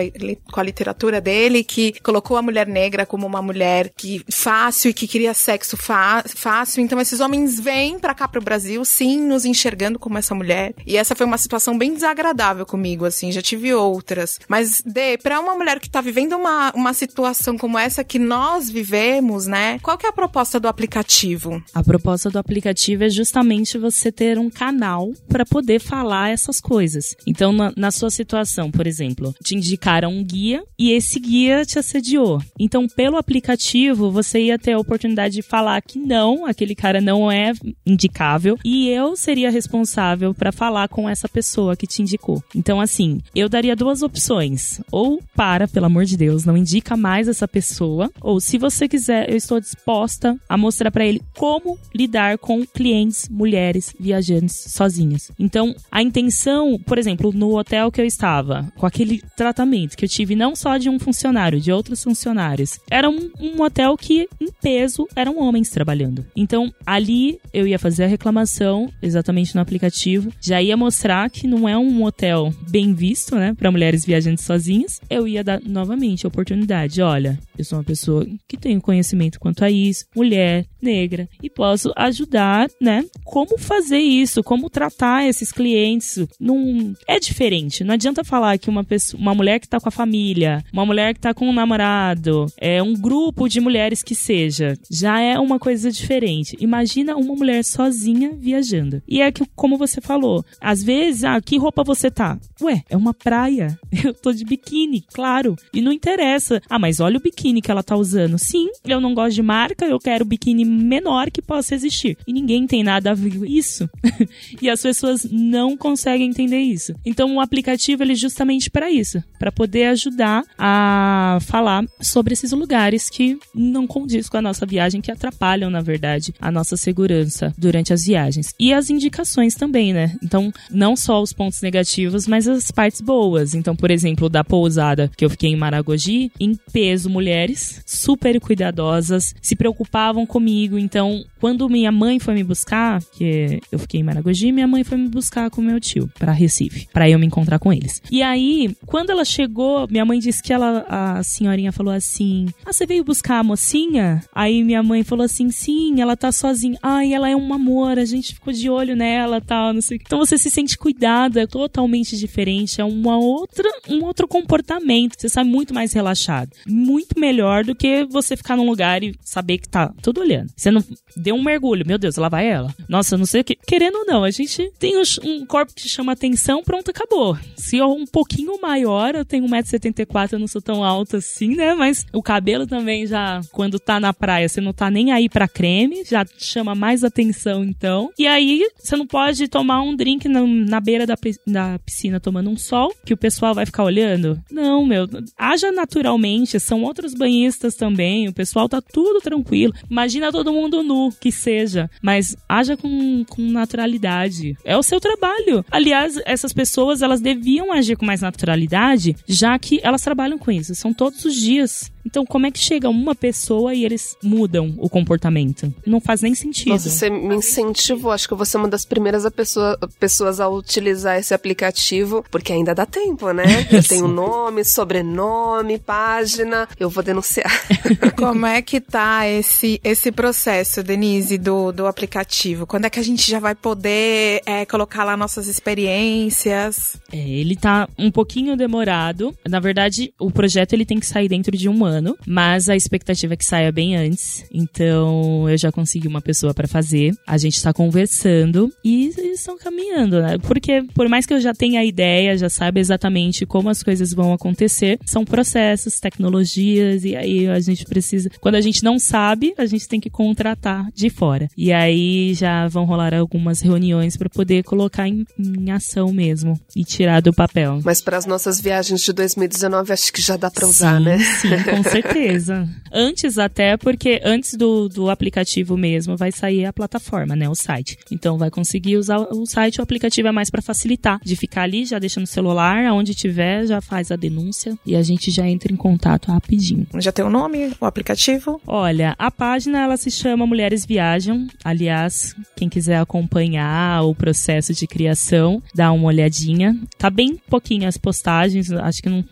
com a literatura dele, que colocou a mulher negra como uma mulher que fácil e que queria sexo fácil. Então esses homens vêm para cá pro Brasil, sim, nos enxergando como essa mulher. E essa foi uma situação bem desagradável comigo, assim, já tive outras. Mas, de para uma mulher que tá vivendo uma, uma situação como essa que nós vivemos, né? Qual que é a proposta do aplicativo? A proposta do aplicativo é justamente você ter um canal para poder falar essas coisas. Então, na, na sua situação, por exemplo, te indicaram um guia e esse guia te assediou. Então, pelo aplicativo, você ia ter a oportunidade de falar que não, aquele cara não é indicável e eu seria responsável para falar com essa pessoa que te indicou. Então, assim, eu daria duas opções. Ou para, pelo amor de Deus, não indica mais essa pessoa, ou se você quiser, eu estou disposta a mostrar para ele como lidar com clientes, mulheres, viajantes sozinhas. Então, a intenção, por exemplo, no hotel que eu estava, com aquele tratamento que eu tive não só de um funcionário, de outros funcionários, era um, um hotel que, em peso, eram homens trabalhando. Então, ali eu ia fazer a reclamação exatamente no aplicativo, já ia mostrar que não é um hotel bem visto, né, para mulheres viajantes sozinhas. Eu ia dar novamente a oportunidade, olha, eu sou uma pessoa que tem conhecimento quanto a isso, mulher, negra, e posso ajudar, né, como fazer isso, como tratar esses clientes. Não é diferente. Não adianta falar que uma pessoa, uma mulher que tá com a família, uma mulher que tá com um namorado, é um grupo de mulheres que seja, já é uma coisa diferente. Imagina uma mulher sozinha viajando. E é que, como você falou, às vezes, ah, que roupa você tá? Ué, é uma praia. Eu tô de biquíni, claro. E não interessa. Ah, mas olha o biquíni que ela tá usando. Sim, eu não gosto de marca, eu quero o biquíni menor que possa existir. E ninguém tem nada a ver isso. e as pessoas não conseguem entender isso. Então o aplicativo ele é justamente para isso, para poder ajudar a falar sobre esses lugares que não condiz com a nossa viagem, que atrapalham, na verdade, a nossa segurança durante as viagens. E as indicações também, né? Então, não só os pontos negativos, mas as partes boas. Então, por exemplo, da pousada que eu fiquei em Maragogi, em peso mulheres, super cuidadosas, se preocupavam comigo. Então, quando minha mãe foi me buscar, que eu fiquei em Maragogi, minha mãe foi me buscar com meu tio para Recife, para eu me encontrar com eles. E aí, quando ela chegou, minha mãe disse que ela, a senhorinha falou assim: "Ah, você veio buscar a mocinha?" Aí minha mãe falou assim: "Sim, ela tá sozinha. Ai, ela é um amor, a gente ficou de olho nela, tal, não sei. Então você se sente cuidada, totalmente diferente, é uma outra, um outro comportamento. Você sai muito mais relaxado, muito melhor do que você ficar num lugar e saber que tá tudo olhando. Você não deu um mergulho, meu Deus, lá vai ela. Nossa, não sei o que. Querendo ou não, a gente tem um corpo que chama atenção, pronto, acabou. Se eu um pouquinho maior, eu tenho 1,74m, eu não sou tão alta assim, né? Mas o cabelo também já, quando tá na praia, você não tá nem aí pra creme, já chama mais atenção então. E aí, você não pode tomar um drink na, na beira da, da piscina tomando um sol, que o pessoal vai ficar olhando. Não, meu, haja naturalmente, são outros banhistas também, o pessoal tá tudo tranquilo. Imagina todo mundo nu que seja, mas haja com, com naturalidade. É o seu trabalho. Aliás, essas pessoas, elas deviam agir com mais naturalidade, já que elas trabalham com isso. São todos os dias. Então, como é que chega uma pessoa e eles mudam o comportamento? Não faz nem sentido. Nossa, você me incentivou. Acho que eu vou ser uma das primeiras a pessoa, pessoas a utilizar esse aplicativo, porque ainda dá tempo, né? Eu tenho nome, sobrenome, página. Eu vou denunciar. Como é que tá esse, esse processo, Denise, do, do aplicativo? Quando é que a gente já vai poder é, colocar lá nossas experiências? É, ele tá um pouquinho demorado. Na verdade, o projeto ele tem que sair dentro de um ano, mas a expectativa é que saia bem antes. Então, eu já consegui uma pessoa para fazer. A gente tá conversando e estão caminhando, né? Porque por mais que eu já tenha a ideia, já saiba exatamente como as coisas vão acontecer, são processos, tecnologias e aí a gente precisa, quando a gente não sabe, a gente tem que contratar de fora. E aí já vão rolar algumas reuniões para poder colocar em, em, ação mesmo e tirar do papel. Mas para as nossas viagens de 2019 acho que já dá para usar, sim, né? Sim, com Com certeza. antes até, porque antes do, do aplicativo mesmo vai sair a plataforma, né? O site. Então vai conseguir usar o site, o aplicativo é mais para facilitar. De ficar ali, já deixa no celular, aonde tiver, já faz a denúncia e a gente já entra em contato rapidinho. Já tem o nome, o aplicativo? Olha, a página ela se chama Mulheres Viajam. Aliás, quem quiser acompanhar o processo de criação, dá uma olhadinha. Tá bem pouquinho as postagens, acho que não,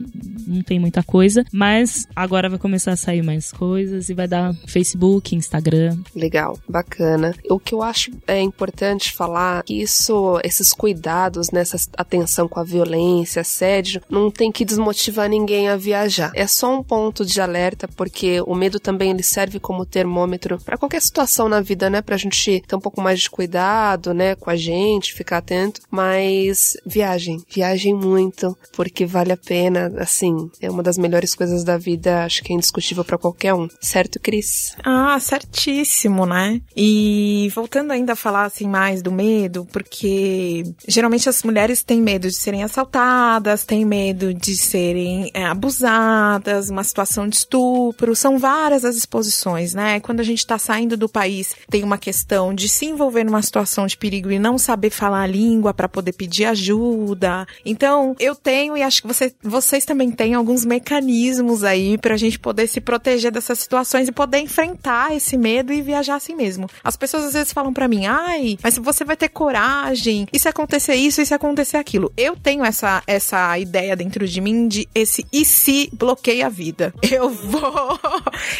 não tem muita coisa, mas agora vai começar a sair mais coisas e vai dar Facebook, Instagram. Legal, bacana. O que eu acho é importante falar que isso, esses cuidados, nessa atenção com a violência, assédio, não tem que desmotivar ninguém a viajar. É só um ponto de alerta, porque o medo também ele serve como termômetro para qualquer situação na vida, né? Pra gente ter um pouco mais de cuidado, né, com a gente, ficar atento. Mas viagem, viagem muito, porque vale a pena, assim, é uma das melhores coisas da vida, acho que é indiscutível para qualquer um. Certo, Cris? Ah, certíssimo, né? E voltando ainda a falar assim mais do medo, porque geralmente as mulheres têm medo de serem assaltadas, têm medo de serem é, abusadas, uma situação de estupro, são várias as exposições, né? Quando a gente tá saindo do país, tem uma questão de se envolver numa situação de perigo e não saber falar a língua para poder pedir ajuda. Então, eu tenho e acho que você, vocês também têm alguns mecanismos aí pra gente poder se proteger dessas situações e poder enfrentar esse medo e viajar assim mesmo. As pessoas às vezes falam para mim: "Ai, mas você vai ter coragem? E se acontecer isso, e se acontecer aquilo?". Eu tenho essa essa ideia dentro de mim de esse e se bloqueia a vida. Eu vou,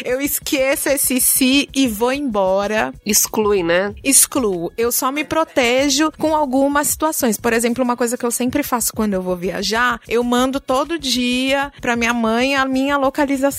eu esqueço esse se e vou embora. Exclui, né? Excluo. Eu só me protejo com algumas situações. Por exemplo, uma coisa que eu sempre faço quando eu vou viajar, eu mando todo dia para minha mãe a minha localização,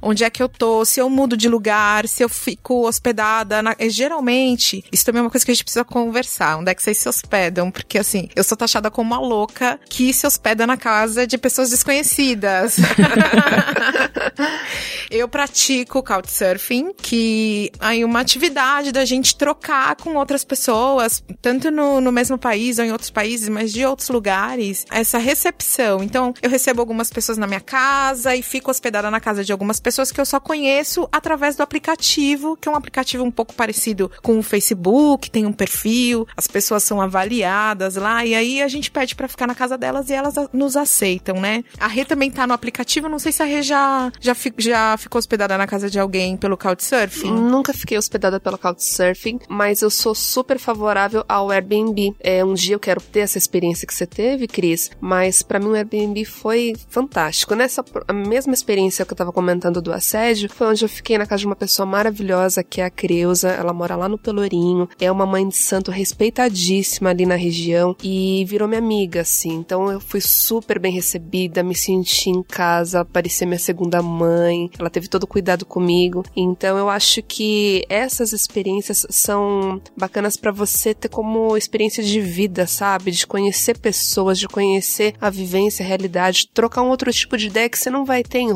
onde é que eu tô, se eu mudo de lugar, se eu fico hospedada. Na... Geralmente, isso também é uma coisa que a gente precisa conversar. Onde é que vocês se hospedam? Porque assim, eu sou taxada como uma louca que se hospeda na casa de pessoas desconhecidas. eu pratico couchsurfing, que é uma atividade da gente trocar com outras pessoas, tanto no, no mesmo país ou em outros países, mas de outros lugares, essa recepção. Então, eu recebo algumas pessoas na minha casa e fico hospedada na casa de algumas pessoas que eu só conheço através do aplicativo, que é um aplicativo um pouco parecido com o Facebook, tem um perfil, as pessoas são avaliadas lá e aí a gente pede para ficar na casa delas e elas nos aceitam, né? A Rê também tá no aplicativo, não sei se a Rê já, já, fi, já ficou hospedada na casa de alguém pelo Couchsurfing. Nunca fiquei hospedada pelo Couchsurfing, mas eu sou super favorável ao Airbnb. É, um dia eu quero ter essa experiência que você teve, Cris, mas para mim o Airbnb foi fantástico. Nessa a mesma experiência que eu tava comentando do assédio, foi onde eu fiquei na casa de uma pessoa maravilhosa, que é a Creuza. Ela mora lá no Pelourinho, é uma mãe de santo respeitadíssima ali na região e virou minha amiga, assim. Então eu fui super bem recebida, me senti em casa, parecia minha segunda mãe. Ela teve todo o cuidado comigo. Então eu acho que essas experiências são bacanas para você ter como experiência de vida, sabe? De conhecer pessoas, de conhecer a vivência, a realidade, trocar um outro tipo de ideia que você não vai ter em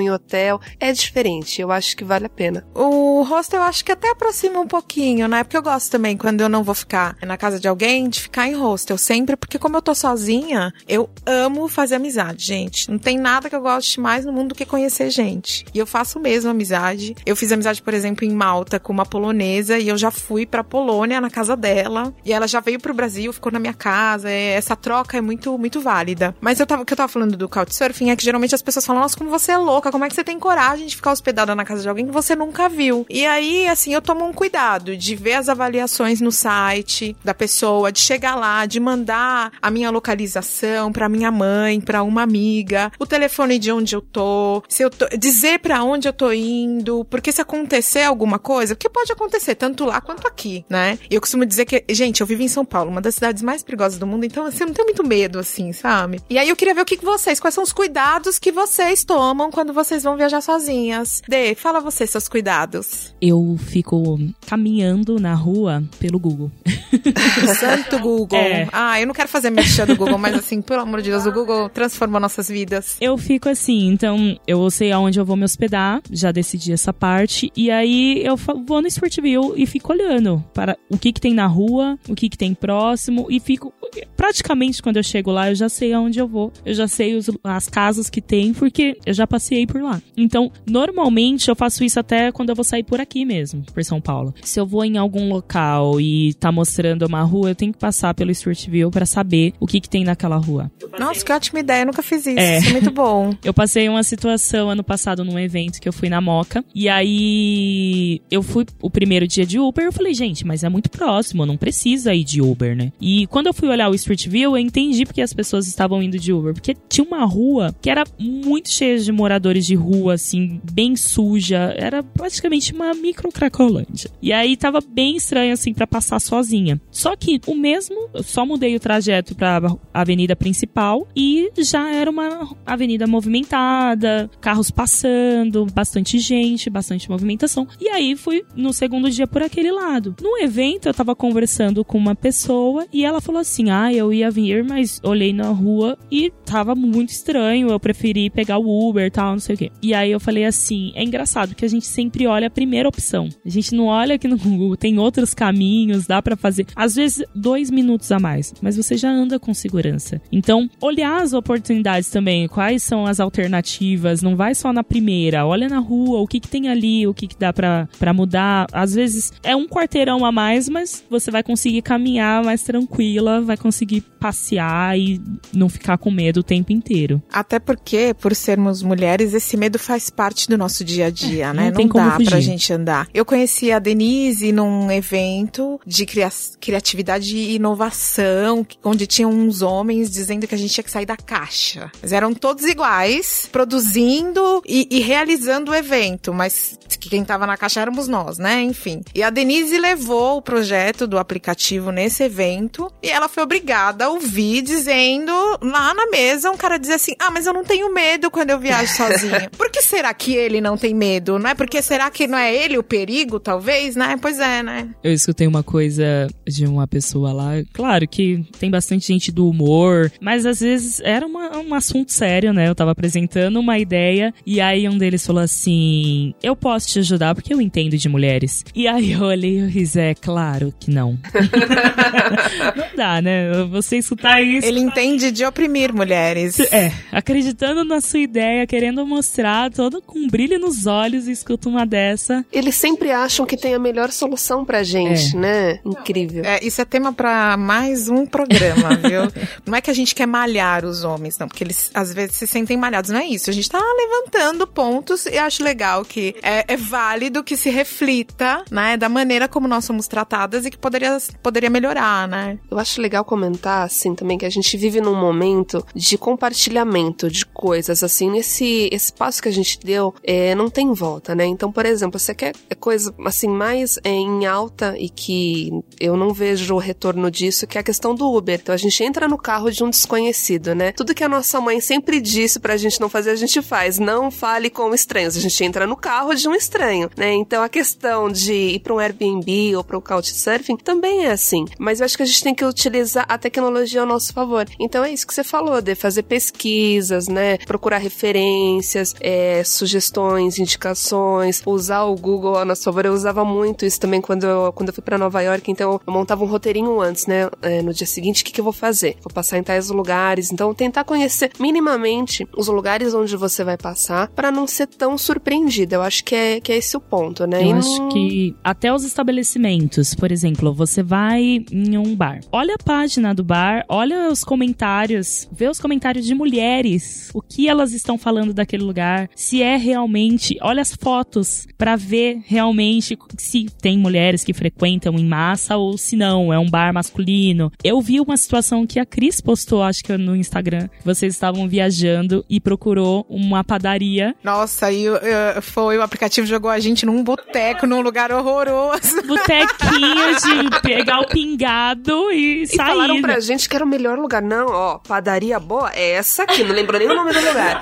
em hotel. É diferente. Eu acho que vale a pena. O hostel eu acho que até aproxima um pouquinho, né? Porque eu gosto também, quando eu não vou ficar na casa de alguém, de ficar em hostel sempre, porque como eu tô sozinha, eu amo fazer amizade, gente. Não tem nada que eu goste mais no mundo do que conhecer gente. E eu faço mesmo amizade. Eu fiz amizade, por exemplo, em Malta com uma polonesa e eu já fui pra Polônia na casa dela. E ela já veio pro Brasil, ficou na minha casa. Essa troca é muito, muito válida. Mas eu tava, o que eu tava falando do Couchsurfing é que geralmente as pessoas falam, nossa, como você é louca, como é que você tem coragem de ficar hospedada na casa de alguém que você nunca viu? E aí, assim, eu tomo um cuidado de ver as avaliações no site da pessoa, de chegar lá, de mandar a minha localização para minha mãe, para uma amiga, o telefone de onde eu tô, se eu tô, dizer para onde eu tô indo, porque se acontecer alguma coisa, porque pode acontecer tanto lá quanto aqui, né? Eu costumo dizer que, gente, eu vivo em São Paulo, uma das cidades mais perigosas do mundo, então assim, eu não tenho muito medo, assim, sabe? E aí eu queria ver o que vocês, quais são os cuidados que vocês tomam quando vocês vão viajar sozinhas. Dê, fala você seus cuidados. Eu fico caminhando na rua pelo Google. Santo Google. É. Ah, eu não quero fazer mexer do Google, mas assim, pelo amor de Deus, o Google transforma nossas vidas. Eu fico assim, então eu sei aonde eu vou me hospedar, já decidi essa parte, e aí eu vou no Sportville e fico olhando para o que que tem na rua, o que que tem próximo, e fico praticamente quando eu chego lá, eu já sei aonde eu vou, eu já sei os, as casas que tem, porque eu já passei por lá. Então, normalmente eu faço isso até quando eu vou sair por aqui mesmo, por São Paulo. Se eu vou em algum local e tá mostrando uma rua, eu tenho que passar pelo Street View para saber o que que tem naquela rua. Nossa, que ótima ideia, eu nunca fiz isso. É. Isso é muito bom. Eu passei uma situação ano passado num evento que eu fui na Moca. E aí eu fui o primeiro dia de Uber. Eu falei, gente, mas é muito próximo, não precisa ir de Uber, né? E quando eu fui olhar o Street View, eu entendi porque as pessoas estavam indo de Uber. Porque tinha uma rua que era muito cheia de moradores de rua, assim, bem suja. Era praticamente uma micro Cracolândia. E aí tava bem estranho, assim, para passar sozinha. Só que o mesmo, só mudei o trajeto pra avenida principal e já era uma avenida movimentada, carros passando, bastante gente, bastante movimentação. E aí fui no segundo dia por aquele lado. No evento eu tava conversando com uma pessoa e ela falou assim: "Ah, eu ia vir, mas olhei na rua e tava muito estranho, eu preferi pegar o Uber, tal, não sei o quê". E aí eu falei assim: "É engraçado que a gente sempre olha a primeira opção. A gente não olha que no Google tem outros caminhos, dá para fazer, às vezes dois minutos a mais, mas você já anda com segurança. Então, olhar as oportunidades também, quais são as alternativas, não vai só na primeira, olha na rua, o que, que tem ali, o que, que dá pra mudar. Às vezes é um quarteirão a mais, mas você vai conseguir caminhar mais tranquila, vai conseguir passear e não ficar com medo o tempo inteiro. Até porque, por sermos mulheres, esse medo faz parte do nosso dia a dia, né? não Não, dá pra fugir. gente andar. Eu conheci a Denise num evento de cria- criatividade e inovação, onde tinham uns homens dizendo que a gente tinha que sair da caixa. Mas eram todos iguais, produzindo e, e realizando o evento, mas que quem tava na caixa éramos nós, né? Enfim. E a Denise levou o projeto do aplicativo nesse evento e ela foi obrigada a ouvir dizendo lá na mesa um cara dizer assim: "Ah, mas eu não tenho medo quando eu viajo sozinho". Por que será que ele não tem medo? Não é porque será que não é ele o perigo, talvez, né? Pois é, né? Eu escutei uma coisa de uma pessoa lá, claro que tem bastante gente do humor, mas às vezes era uma- um assunto sério, né? Eu tava apresentando uma ideia e aí um deles falou assim: Eu posso te ajudar porque eu entendo de mulheres. E aí eu olhei e fiz, é claro que não. não dá, né? Você escutar isso. Ele entende de oprimir mulheres. É, acreditando na sua ideia, querendo mostrar, todo com brilho nos olhos, e escuta uma dessa. Eles sempre acham que tem a melhor solução pra gente, né? Incrível. É, isso é tema pra mais um programa, viu? Não é que a gente quer malhar os homens, não, porque eles às vezes se sentem malhados, não é isso. A gente tá levantando pontos e acho legal que é, é válido que se reflita, né, da maneira como nós somos tratadas e que poderia, poderia melhorar, né? Eu acho legal comentar, assim, também que a gente vive num momento de compartilhamento de coisas, assim, nesse esse passo que a gente deu, é, não tem volta, né? Então, por exemplo, você quer coisa, assim, mais é, em alta e que eu não vejo o retorno disso, que é a questão do Uber. Então, a gente entra no carro de um desconhecido, né? Tudo que a nossa mãe sempre disse pra gente não fazer, a gente faz. Não fale com estranhos. A gente entra no carro de um estranho, né? Então, a questão de ir pra um Airbnb ou pra um Couchsurfing também é assim. Mas eu acho que a gente tem que utilizar a tecnologia ao nosso favor. Então, é isso que você falou, de fazer pesquisas, né? Procurar referências, é, sugestões, indicações, usar o Google a nosso favor. Eu usava muito isso também quando eu, quando eu fui pra Nova York. Então, eu montava um roteirinho antes, né? É, no dia seguinte, o que, que eu vou fazer? Vou passar em tais lugares. Então, tentar conhecer minimamente os lugares onde você vai passar para não ser tão surpreendida. Eu acho que é, que é esse o ponto, né? Eu E acho não- que até os estabelecimentos, por exemplo, você vai em um bar. Olha a página do bar, olha os comentários, vê os comentários de mulheres, o que elas estão falando daquele lugar, se é realmente, olha as fotos pra ver realmente se tem mulheres que frequentam em massa ou se não, é um bar masculino. Eu vi uma situação que a Cris postou, acho que no Instagram, vocês estavam viajando e procurou uma padaria Nossa, e uh, foi o aplicativo jogou a gente num boteco, num lugar horroroso. botequinho de pegar o pingado e, E sair. falaram pra gente que era o melhor lugar. Não, ó, padaria boa é essa aqui. Não lembro nem o nome do lugar.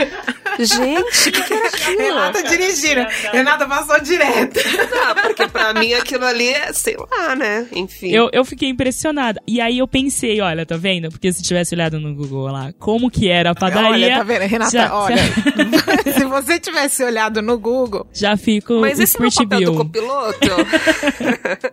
Gente, o que, que era aquilo? Renata dirigindo. Renata passou direto. Ah, porque pra mim aquilo ali é, sei lá, né? Enfim. Eu, eu fiquei impressionada. E aí eu pensei, olha, tá vendo? Porque se tivesse olhado no Google lá, como que era a padaria. Olha, tá vendo? Renata, já, olha. se você tivesse olhado no Google, Já fico Mas esse não é o papel do copiloto?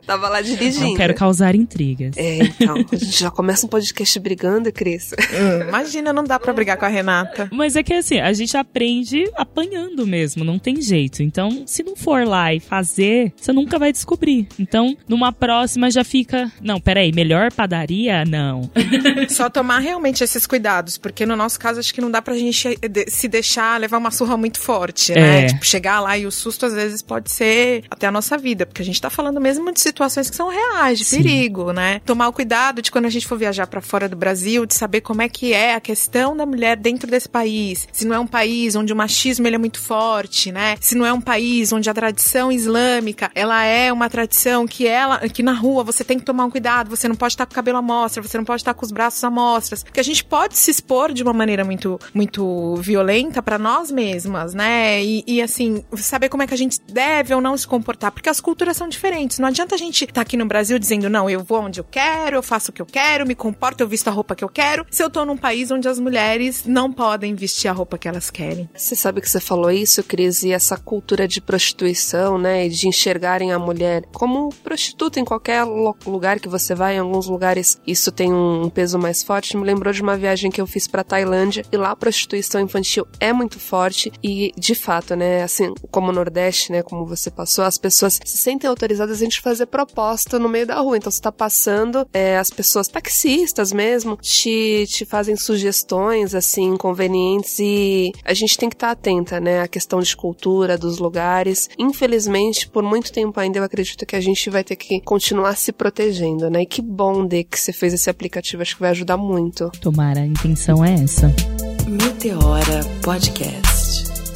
Tava lá dirigindo. Não quero causar intrigas. É, então. A gente já começa um podcast brigando, Cris. hum, imagina, não dá pra brigar com a Renata. Mas é que assim, a gente aprende aprende apanhando mesmo, não tem jeito. Então, se não for lá e fazer, você nunca vai descobrir. Então, numa próxima já fica, não, peraí, melhor padaria? Não. Só tomar realmente esses cuidados, porque no nosso caso acho que não dá pra gente se deixar levar uma surra muito forte, né? É. Tipo, chegar lá e o susto às vezes pode ser até a nossa vida, porque a gente tá falando mesmo de situações que são reais, de Sim. perigo, né? Tomar o cuidado de quando a gente for viajar pra fora do Brasil, de saber como é que é a questão da mulher dentro desse país. Se não é um país onde o machismo ele é muito forte, né? Se não é um país onde a tradição islâmica, ela é uma tradição que ela que na rua você tem que tomar um cuidado, você não pode estar com o cabelo à mostra, você não pode estar com os braços à mostras, porque a gente pode se expor de uma maneira muito muito violenta pra nós mesmas, né? E, e, assim, saber como é que a gente deve ou não se comportar, porque as culturas são diferentes. Não adianta a gente estar aqui no Brasil dizendo, não, eu vou onde eu quero, eu faço o que eu quero, me comporto, eu visto a roupa que eu quero, se eu tô num país onde as mulheres não podem vestir a roupa que elas querem. Você sabe que você falou isso, Cris, e essa cultura de prostituição, né, de enxergarem a mulher como prostituta em qualquer lugar que você vai, em alguns lugares isso tem um peso mais forte. Me lembrou de uma viagem que eu fiz pra Tailândia e lá a prostituição infantil é muito forte e, de fato, né, assim, como o Nordeste, né, como você passou, as pessoas se sentem autorizadas a gente fazer proposta no meio da rua. Então você tá passando, é, as pessoas taxistas mesmo te, te fazem sugestões assim inconvenientes e a gente tem que estar atenta, né, à questão de cultura dos lugares. Infelizmente, por muito tempo ainda eu acredito que a gente vai ter que continuar se protegendo, né? E que bom de que você fez esse aplicativo, acho que vai ajudar muito. Tomara, a intenção é essa. Meteora Podcast.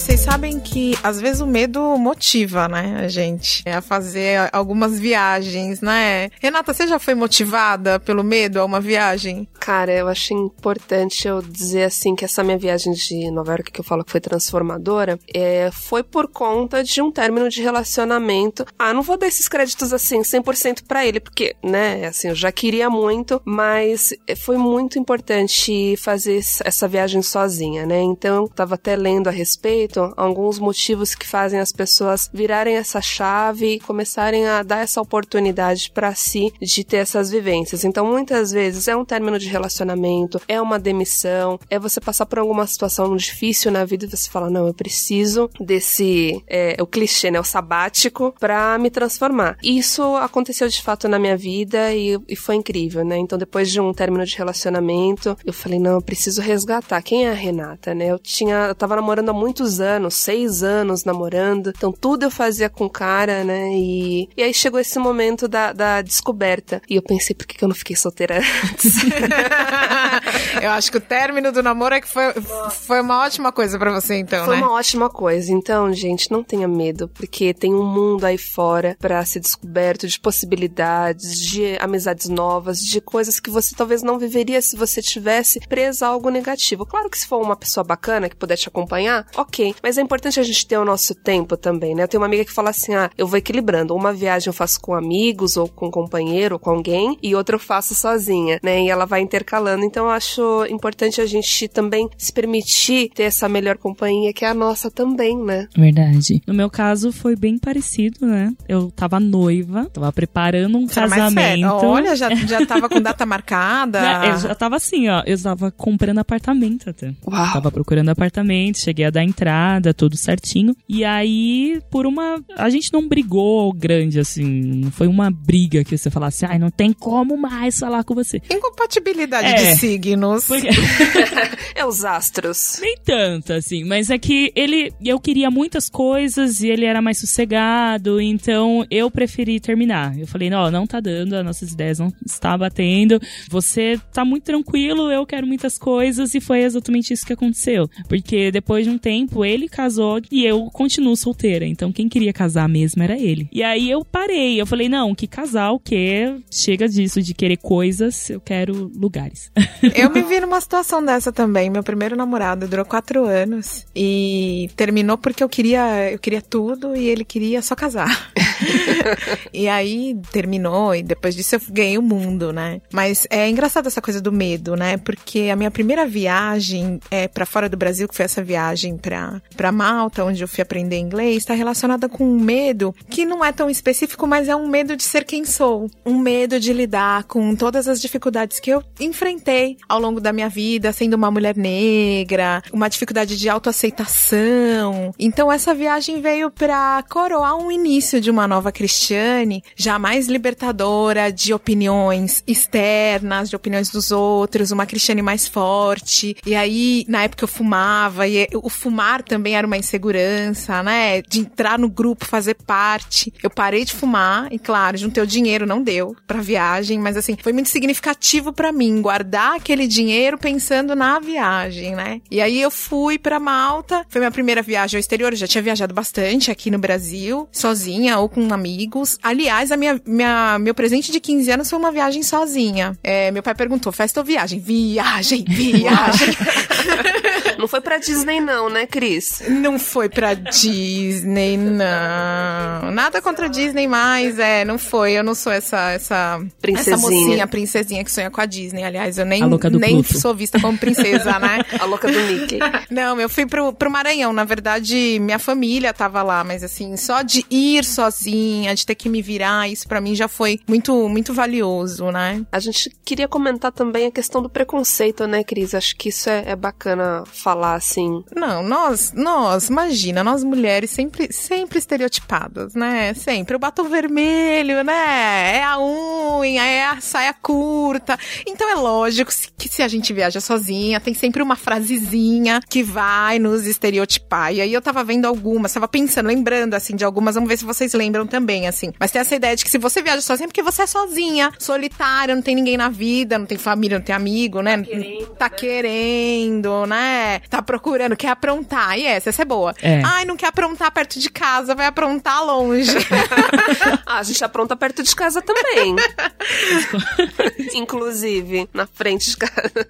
Vocês sabem que às vezes o medo motiva, né, a gente a fazer algumas viagens, né? Renata, você já foi motivada pelo medo a uma viagem? Cara, eu achei importante eu dizer assim que essa minha viagem de Nova York, que eu falo que foi transformadora, é, foi por conta de um término de relacionamento. Ah, não vou dar esses créditos assim 100% pra ele, porque, né, assim, eu já queria muito, mas foi muito importante fazer essa viagem sozinha, né? Então, eu tava até lendo a respeito alguns motivos que fazem as pessoas virarem essa chave e começarem a dar essa oportunidade pra si de ter essas vivências. Então, muitas vezes é um término de relacionamento, é uma demissão, é você passar por alguma situação difícil na vida e você fala, não, eu preciso desse, é, o clichê, né, o sabático pra me transformar. Isso aconteceu de fato na minha vida e, e foi incrível, né? Então, depois de um término de relacionamento, eu falei, não, eu preciso resgatar. Quem é a Renata, né? Eu tinha, eu tava namorando há muitos anos, seis anos namorando, então tudo eu fazia com cara, né? E, e aí chegou esse momento da, da descoberta. E eu pensei, por que, que eu não fiquei solteira antes? Eu acho que o término do namoro é que foi, foi uma ótima coisa pra você, então, Foi né? uma ótima coisa. Então, gente, não tenha medo, porque tem um mundo aí fora pra ser descoberto de possibilidades, de amizades novas, de coisas que você talvez não viveria se você tivesse presa a algo negativo. Claro que se for uma pessoa bacana que puder te acompanhar, ok. Mas é importante a gente ter o nosso tempo também, né? Eu tenho uma amiga que fala assim: ah, eu vou equilibrando. Uma viagem eu faço com amigos, ou com um companheiro, ou com alguém, e outra eu faço sozinha, né? E ela vai intercalando. Então eu acho importante a gente também se permitir ter essa melhor companhia que é a nossa também, né? Verdade. No meu caso foi bem parecido, né? Eu tava noiva, tava preparando um Você casamento. Olha, já, já tava com data marcada. Né, Eu já tava assim, ó. Eu tava comprando apartamento até. Uau! Tava procurando apartamento, cheguei a dar entrada, tudo certinho. E aí, por uma. A gente não brigou grande, assim. Não foi uma briga que você falasse, ai, não tem como mais falar com você. Incompatibilidade É. de signos. Porque... É os astros. Nem tanto, assim. Mas é que ele. Eu queria muitas coisas e ele era mais sossegado, então eu preferi terminar. Eu falei, não, não tá dando, as nossas ideias não está batendo. Você tá muito tranquilo, eu quero muitas coisas, e foi exatamente isso que aconteceu. Porque depois de um tempo, ele casou e eu continuo solteira. Então quem queria casar mesmo era ele. E aí eu parei, eu falei, não, que casal que chega disso, de querer coisas, eu quero lugares. Eu me vi numa situação dessa também. Meu primeiro namorado durou quatro anos e terminou porque eu queria, eu queria tudo e ele queria só casar. e aí terminou, e depois disso eu ganhei o mundo, né? Mas é engraçado essa coisa do medo, né? Porque a minha primeira viagem é para fora do Brasil, que foi essa viagem pra, pra Malta, onde eu fui aprender inglês, está relacionada com um medo que não é tão específico, mas é um medo de ser quem sou. Um medo de lidar com todas as dificuldades que eu enfrentei ao longo da minha vida, sendo uma mulher negra, uma dificuldade de autoaceitação. Então essa viagem veio para coroar um início de uma nova Cristiane, já mais libertadora de opiniões externas, de opiniões dos outros, uma Cristiane mais forte. E aí, na época eu fumava, e o fumar também era uma insegurança, né? De entrar no grupo, fazer parte. Eu parei de fumar, e claro, juntei o dinheiro, não deu pra viagem, mas assim, foi muito significativo para mim guardar aquele dinheiro pensando na viagem, né? E aí eu fui para Malta, foi minha primeira viagem ao exterior, eu já tinha viajado bastante aqui no Brasil, sozinha ou com amigos. Aliás, a minha, minha meu presente de 15 anos foi uma viagem sozinha. É, meu pai perguntou: festa ou viagem? Viagem, viagem. Não foi pra Disney, não, né, Cris? Não foi pra Disney, não. Nada contra Disney mais, é, não foi. Eu não sou essa, essa, princesinha. essa mocinha, princesinha que sonha com a Disney. Aliás, eu nem, nem sou vista como princesa, né? a louca do Mickey. Não, eu fui pro, pro Maranhão. Na verdade, minha família tava lá, mas assim, só de ir sozinha, de ter que me virar, isso para mim já foi muito, muito valioso, né? A gente queria comentar também a questão do preconceito, né, Cris? Acho que isso é, é bacana falar assim. Não, nós, nós, imagina, nós mulheres sempre, sempre estereotipadas, né? Sempre. O batom vermelho, né? É a unha, é a saia curta. Então é lógico que se a gente viaja sozinha, tem sempre uma frasezinha que vai nos estereotipar. E aí eu tava vendo algumas, tava pensando, lembrando assim de algumas, vamos ver se vocês lembram também, assim. Mas tem essa ideia de que se você viaja sozinha, é porque você é sozinha, solitária, não tem ninguém na vida, não tem família, não tem amigo, né? Querendo, tá né? querendo, né? Tá procurando, quer aprontar. E essa, essa é boa. É. Ai, não quer aprontar perto de casa, vai aprontar longe. ah, a gente apronta perto de casa também. Inclusive, na frente de casa.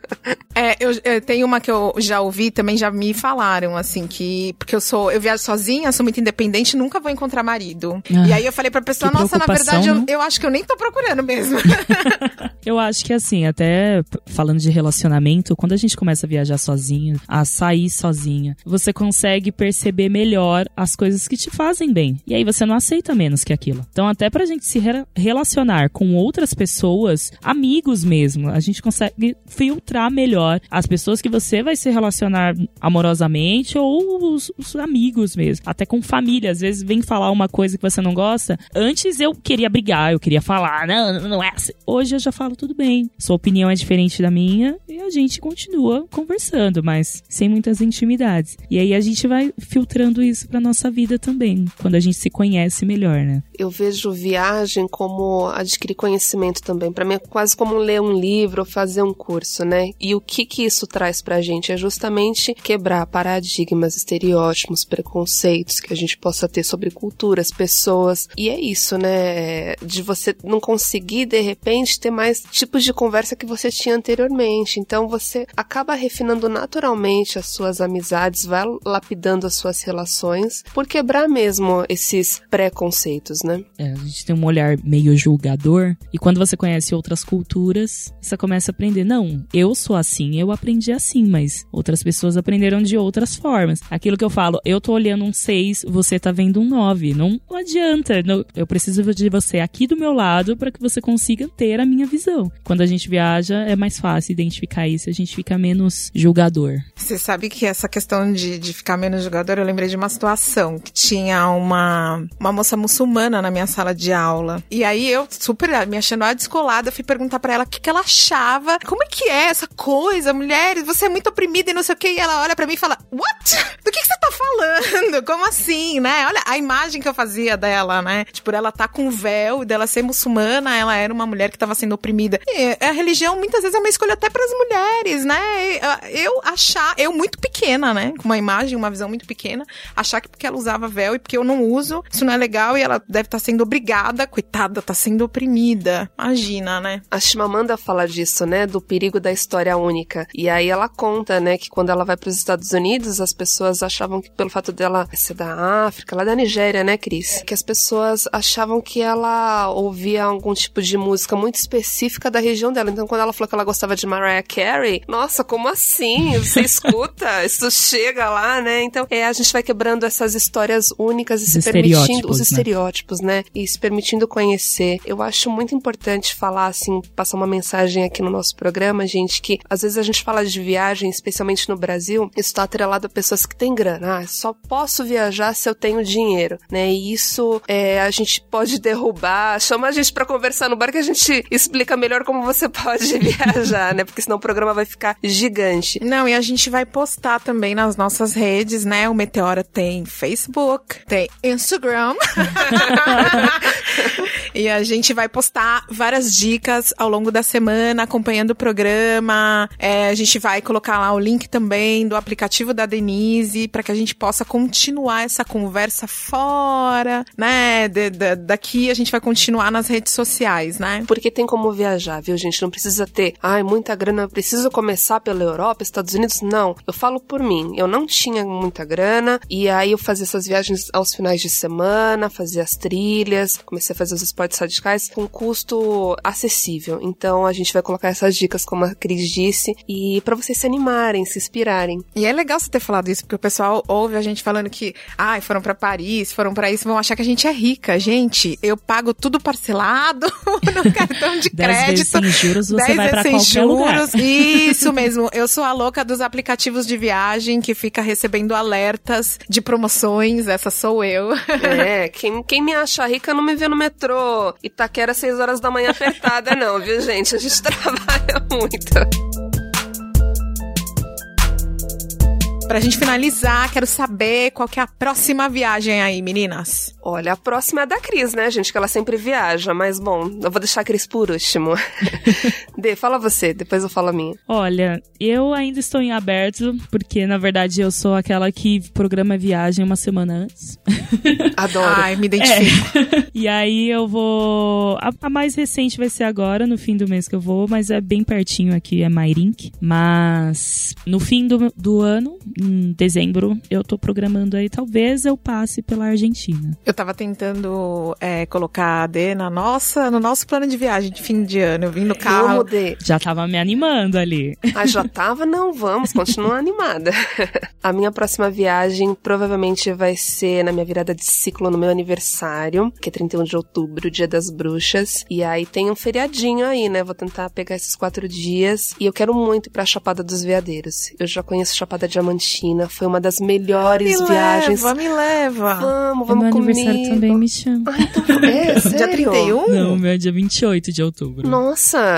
É, eu, eu tenho uma que eu já ouvi, também já me falaram, assim, que. Porque eu sou. Eu viajo sozinha, sou muito independente, nunca vou encontrar marido. Ah, e aí eu falei pra pessoa, nossa, na verdade, eu, né? eu acho que eu nem tô procurando mesmo. Eu acho que assim, até falando de relacionamento, quando a gente começa a viajar sozinho, a sair sozinha, você consegue perceber melhor as coisas que te fazem bem. E aí você não aceita menos que aquilo. Então, até pra gente se re- relacionar com outras pessoas, amigos mesmo, a gente consegue filtrar melhor as pessoas que você vai se relacionar amorosamente ou os, os amigos mesmo. Até com família. Às vezes vem falar uma coisa que você não gosta. Antes eu queria brigar, eu queria falar, não, não é assim. Hoje eu já falo tudo bem. Sua opinião é diferente da minha e a gente continua conversando, mas sem muitas intimidades. E aí a gente vai filtrando isso pra nossa vida também, quando a gente se conhece melhor, né? Eu vejo viagem como adquirir conhecimento também. Pra mim é quase como ler um livro ou fazer um curso, né? E o que que isso traz pra gente é justamente quebrar paradigmas, estereótipos, preconceitos que a gente possa ter sobre culturas, pessoas. E é isso, né? De você não conseguir de repente ter mais tipos de conversa que você tinha anteriormente. Então você acaba refinando naturalmente as suas amizades, vai lapidando as suas relações por quebrar mesmo esses preconceitos, né? É, a gente tem um olhar meio julgador, e quando você conhece outras culturas, você começa a aprender. Não, eu sou assim, eu aprendi assim, mas outras pessoas aprenderam de outras formas. Aquilo que eu falo, eu tô olhando um 6, você tá vendo um 9. Não, adianta. não- eu preciso de você aqui do meu lado para que você consiga ter a minha visão. Quando a gente viaja, é mais fácil identificar isso, a gente fica menos julgador. Você sabe que essa questão de, de ficar menos jogador, eu lembrei de uma situação que tinha uma, uma moça muçulmana na minha sala de aula. E aí eu, super me achando descolada, fui perguntar pra ela o que, que ela achava. Como é que é essa coisa, mulheres? Você é muito oprimida e não sei o que. E ela olha pra mim e fala: What? Do que, que você tá falando? Como assim, né? Olha a imagem que eu fazia dela, né? Tipo, ela tá com véu dela ser muçulmana, ela era uma mulher que tava sendo oprimida. E a religião muitas vezes é uma escolha até pras mulheres, né? Eu achar, eu muito pequena, né? Com uma imagem, uma visão muito pequena, achar que porque ela usava véu e porque eu não uso, isso não é legal e ela deve estar sendo obrigada, coitada, tá sendo oprimida. Imagina, né? A Chimamanda fala disso, né, do perigo da história única. E aí ela conta, né, que quando ela vai para os Estados Unidos, as pessoas achavam que pelo fato dela ser da África, é da Nigéria, né, Cris? Que as pessoas achavam que ela ouvia algum tipo de música muito específica da região dela. Então, quando ela falou que ela gostava de Mariah Carey, nossa, como assim? Você escuta? Isso chega lá, né? Então, é, a gente vai quebrando essas histórias únicas e Os se permitindo os estereótipos, né? né? E se permitindo conhecer. Eu acho muito importante falar, assim, passar uma mensagem aqui no nosso programa, gente, que às vezes a gente fala de viagem, especialmente no Brasil, isso está atrelado a pessoas que têm grana. Ah, só posso viajar se eu tenho dinheiro, né? E isso é, a gente pode derrubar. Chama a gente pra conversar no bar que a gente explica melhor como você pode viajar, né? Porque senão o programa vai ficar gigante. Não, e a gente vai postar também nas nossas redes, né? O Meteora tem Facebook, tem Instagram. e a gente vai postar várias dicas ao longo da semana, acompanhando o programa. É, a gente vai colocar lá o link também do aplicativo da Denise, para que a gente possa continuar essa conversa fora, né? De- de- daqui a gente vai continuar nas redes sociais, né? Porque tem como viajar, viu, gente? Não precisa ter, ai, muita grana, preciso começar pela Europa, Estados Unidos. Não, eu falo por mim. Eu não tinha muita grana, e aí eu fazia essas viagens aos finais de semana, fazia as trilhas, comecei a fazer os esportes radicais com custo acessível. Então a gente vai colocar essas dicas, como a Cris disse, e para vocês se animarem, se inspirarem. E é legal você ter falado isso, porque o pessoal ouve a gente falando que, ai, foram pra Paris, foram pra isso, vão achar que a gente é rica. Gente, eu pago tudo parcelado no cartão de Dez vezes crédito. sem juros, você 10 vai pra vezes sem qualquer lugar. juros. Isso mesmo. Eu sou a louca dos aplicativos de viagem que fica recebendo alertas de promoções. Essa sou eu. É, quem, quem me acha rica não me vê no metrô Itaquera 6 horas da manhã apertada, não, viu, gente? A gente trabalha muito. Pra gente finalizar, quero saber qual que é a próxima viagem aí, meninas. Olha, a próxima é da Cris, né, gente? Que ela sempre viaja, mas bom, eu vou deixar a Cris por último. Dê, fala você, depois eu falo a minha. Olha, eu ainda estou em aberto, porque na verdade eu sou aquela que programa viagem uma semana antes. Adoro. Ai, me identifico. E aí eu vou. A, a mais recente vai ser agora, no fim do mês que eu vou, mas é bem pertinho aqui, é Mairink. Mas no fim do, do ano, em dezembro, eu tô programando aí, talvez eu passe pela Argentina. Eu tava tentando é, colocar a D na nossa, no nosso plano de viagem de fim de ano. Eu vim no carro. Dê. Já tava me animando ali. Ah, já tava? Não, vamos, continua animada. A minha próxima viagem provavelmente vai ser na minha virada de ciclo no meu aniversário, que é 31 de outubro, dia das bruxas. E aí tem um feriadinho aí, né? Vou tentar pegar esses quatro dias. E eu quero muito ir pra Chapada dos Veadeiros. Eu já conheço Chapada Diamantina, foi uma das melhores me viagens. leva, me leva. Vamos, O vamos meu comigo. aniversário também me chama. É, sério? Dia 31? Não, meu é dia 28 de outubro. Nossa,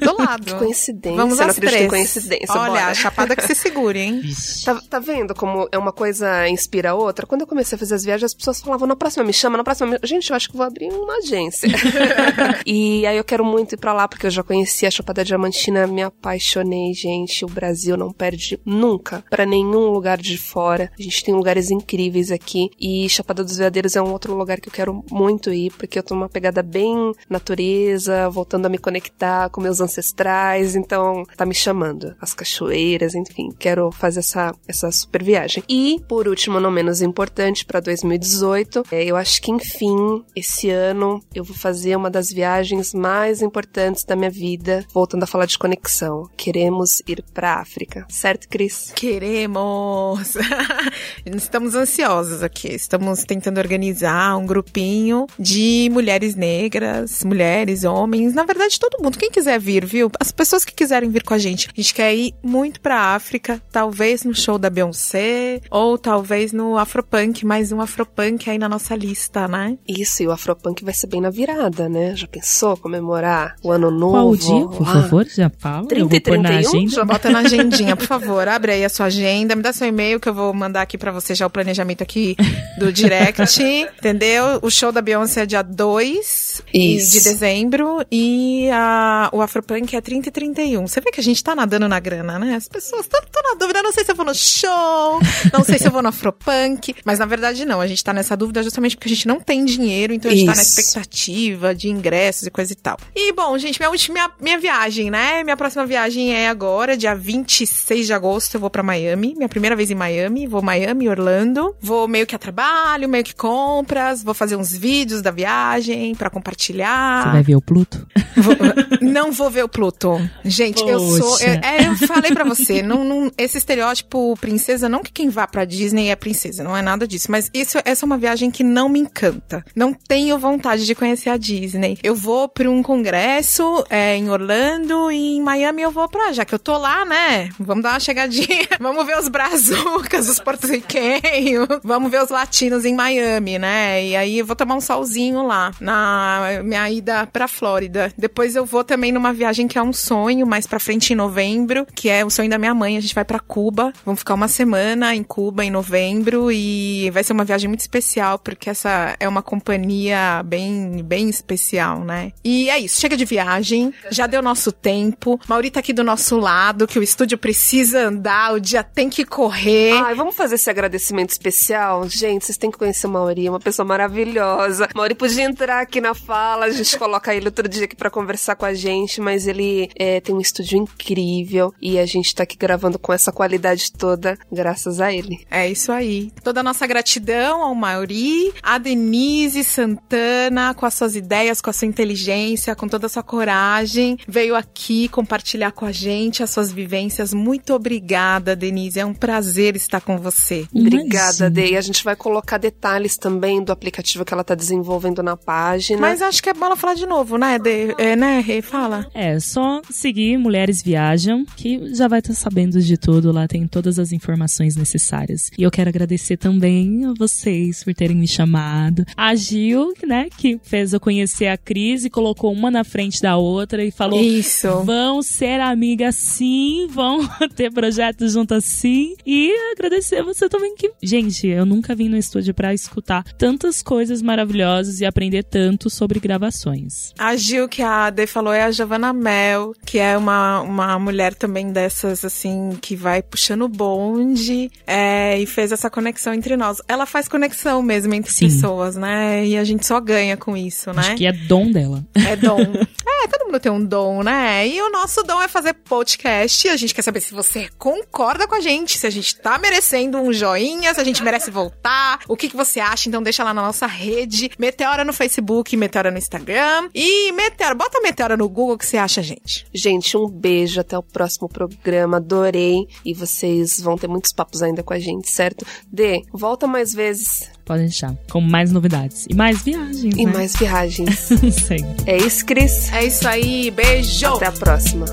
Do lado. que coincidência. Vamos às três. coincidência. Olha, bora. a chapada que se segure, hein? Tá, tá vendo como é uma coisa inspira a outra? Quando eu comecei a fazer as viagens, as pessoas falavam, na próxima me chama, na próxima me... Gente, eu acho que vou abrir uma agência. e aí eu quero muito ir pra lá, porque eu já conheci a Chapada Diamantina, me apaixonei, gente. O Brasil não perde nunca pra nenhum lugar de fora. A gente tem lugares incríveis aqui. E Chapada dos Veadeiros é um outro lugar que eu quero muito ir, porque eu tô numa pegada bem natureza, voltando a me conectar com meus ancestrais. Então, tá me chamando. As cachoeiras, enfim. Quero fazer essa, essa super viagem. E, por último, não menos importante, pra 2018, é, eu acho que, enfim, esse ano eu vou fazer uma das viagens mais importantes da minha vida, voltando a falar de conexão. Queremos ir pra África. Certo, Cris? Queremos! Estamos ansiosos aqui. Estamos tentando organizar um grupinho de mulheres negras, mulheres, homens, na verdade todo mundo. Quem quiser vir, viu? As pessoas que quiserem vir com a gente. A gente quer ir muito pra África, talvez no show da Beyoncé, ou talvez no Afropunk, mais um Afropunk aí na nossa lista, né? Isso, e o Afropunk vai ser bem na virada, né? Já pensou comemorar o ano novo? Qual o dia, por lá? favor? Já fala. 30 eu vou e pôr na 31? agenda. Já Bota na agendinha, por favor. Abre aí a sua agenda, me dá seu e-mail que eu vou mandar aqui pra você já o planejamento aqui do direct, entendeu? O show da Beyoncé é dia 2 Isso. de dezembro e a, o Afropunk é 30 e 31. Você vê que a gente tá nadando na grana, né? As pessoas estão na dúvida, não sei se eu vou no show, não sei se eu vou no Afropunk, mas na verdade não, a gente tá nessa dúvida justamente porque a gente não tem dinheiro, então a gente tá na Isso. expectativa de ingressos e coisa e tal. E bom, gente, minha última minha viagem, né? Minha próxima viagem é agora, dia 26 de agosto, eu vou pra Miami. Minha primeira vez em Miami. Vou Miami, Orlando. Vou meio que a trabalho, meio que compras. Vou fazer uns vídeos da viagem para compartilhar. Você vai ver o Pluto? Vou, não vou ver o Pluto. Gente, Poxa. eu sou. Eu, é, eu falei para você, não, não, esse estereótipo princesa, não que quem vá pra Disney é princesa, não é nada disso. Mas isso, essa é uma viagem que não me encanta. Não tenho vontade de conhecer a Disney. Eu vou pra um congresso é, em Orlando e em Miami eu vou pra. Já que eu tô lá, né? Vamos dar uma chegadinha. Vamos ver os brazucas, os porto-riquenhos. Vamos ver os latinos em Miami, né? E aí eu vou tomar um solzinho lá, na minha ida pra Flórida. Depois eu vou também numa viagem que é um sonho, mais pra frente em novembro, que é o sonho da minha mãe. A gente vai para Cuba. Vamos ficar uma semana em Cuba em novembro e vai ser uma viagem muito especial porque essa é uma companhia bem, bem especial, né? E é isso. Chega de viagem. Já deu nosso tempo. Mauri tá aqui do nosso lado, que o estúdio precisa andar, o dia tem que correr. Ai, vamos fazer esse agradecimento especial? Gente, vocês têm que conhecer o Mauri, é uma pessoa maravilhosa. Mauri podia entrar aqui na fala, a gente coloca ele outro dia aqui para conversar com a gente, mas ele é, tem um estúdio incrível e a gente tá aqui gravando com essa qualidade toda graças a ele. É isso aí. Toda a nossa gratidão ao Mauri, a Denise Santana, com as suas ideias, com a sua inteligência, com toda a sua coragem, veio aqui compartilhar com a gente as suas vivências. Muito obrigada, Denise. É um prazer estar com você. Obrigada, Dei. A gente vai colocar detalhes também do aplicativo que ela está desenvolvendo na página. Mas acho que é bom ela falar de novo, né, Dei? É, né, Rei? Fala. É, só seguir Mulheres Viajam, que já vai estar sabendo de tudo. Lá tem todas as informações necessárias. E eu quero agradecer também a vocês por terem me chamado. A Gil, né, que fez eu conhecer a Cris e colocou uma na frente da outra e falou: Isso. Vão ser amigas sim, vão ter projetos juntas sim. E agradecer a você também que. Gente, eu nunca vim no estúdio para escutar tantas coisas maravilhosas e aprender tanto sobre gravações. A Gil, que a Ade falou, é a Giovanna Mel, que é uma, uma mulher também dessas, assim, que vai puxando o bonde é, e fez essa conexão entre nós. Ela faz conexão mesmo entre Sim. pessoas, né? E a gente só ganha com isso, né? Acho que é dom dela. É dom. é, todo mundo tem um dom, né? E o nosso dom é fazer podcast. A gente quer saber se você concorda com a gente, se a gente tá merecendo um joinha, se a gente merece voltar, o que, que você acha. Então deixa lá na nossa rede, Meteora no Facebook, Meteora no Instagram e Meteora, bota Meteora no Google que você acha, gente. Gente, um beijo, até o próximo programa, adorei. E vocês vão ter muitos papos ainda com a gente, certo? Dê, volta mais vezes. Pode deixar. Com mais novidades. E mais viagens. E né? mais viagens. Sei. É isso, Cris. É isso aí. Beijo. Até a próxima.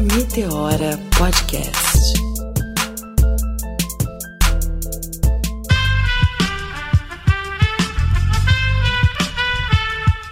Meteora Podcast.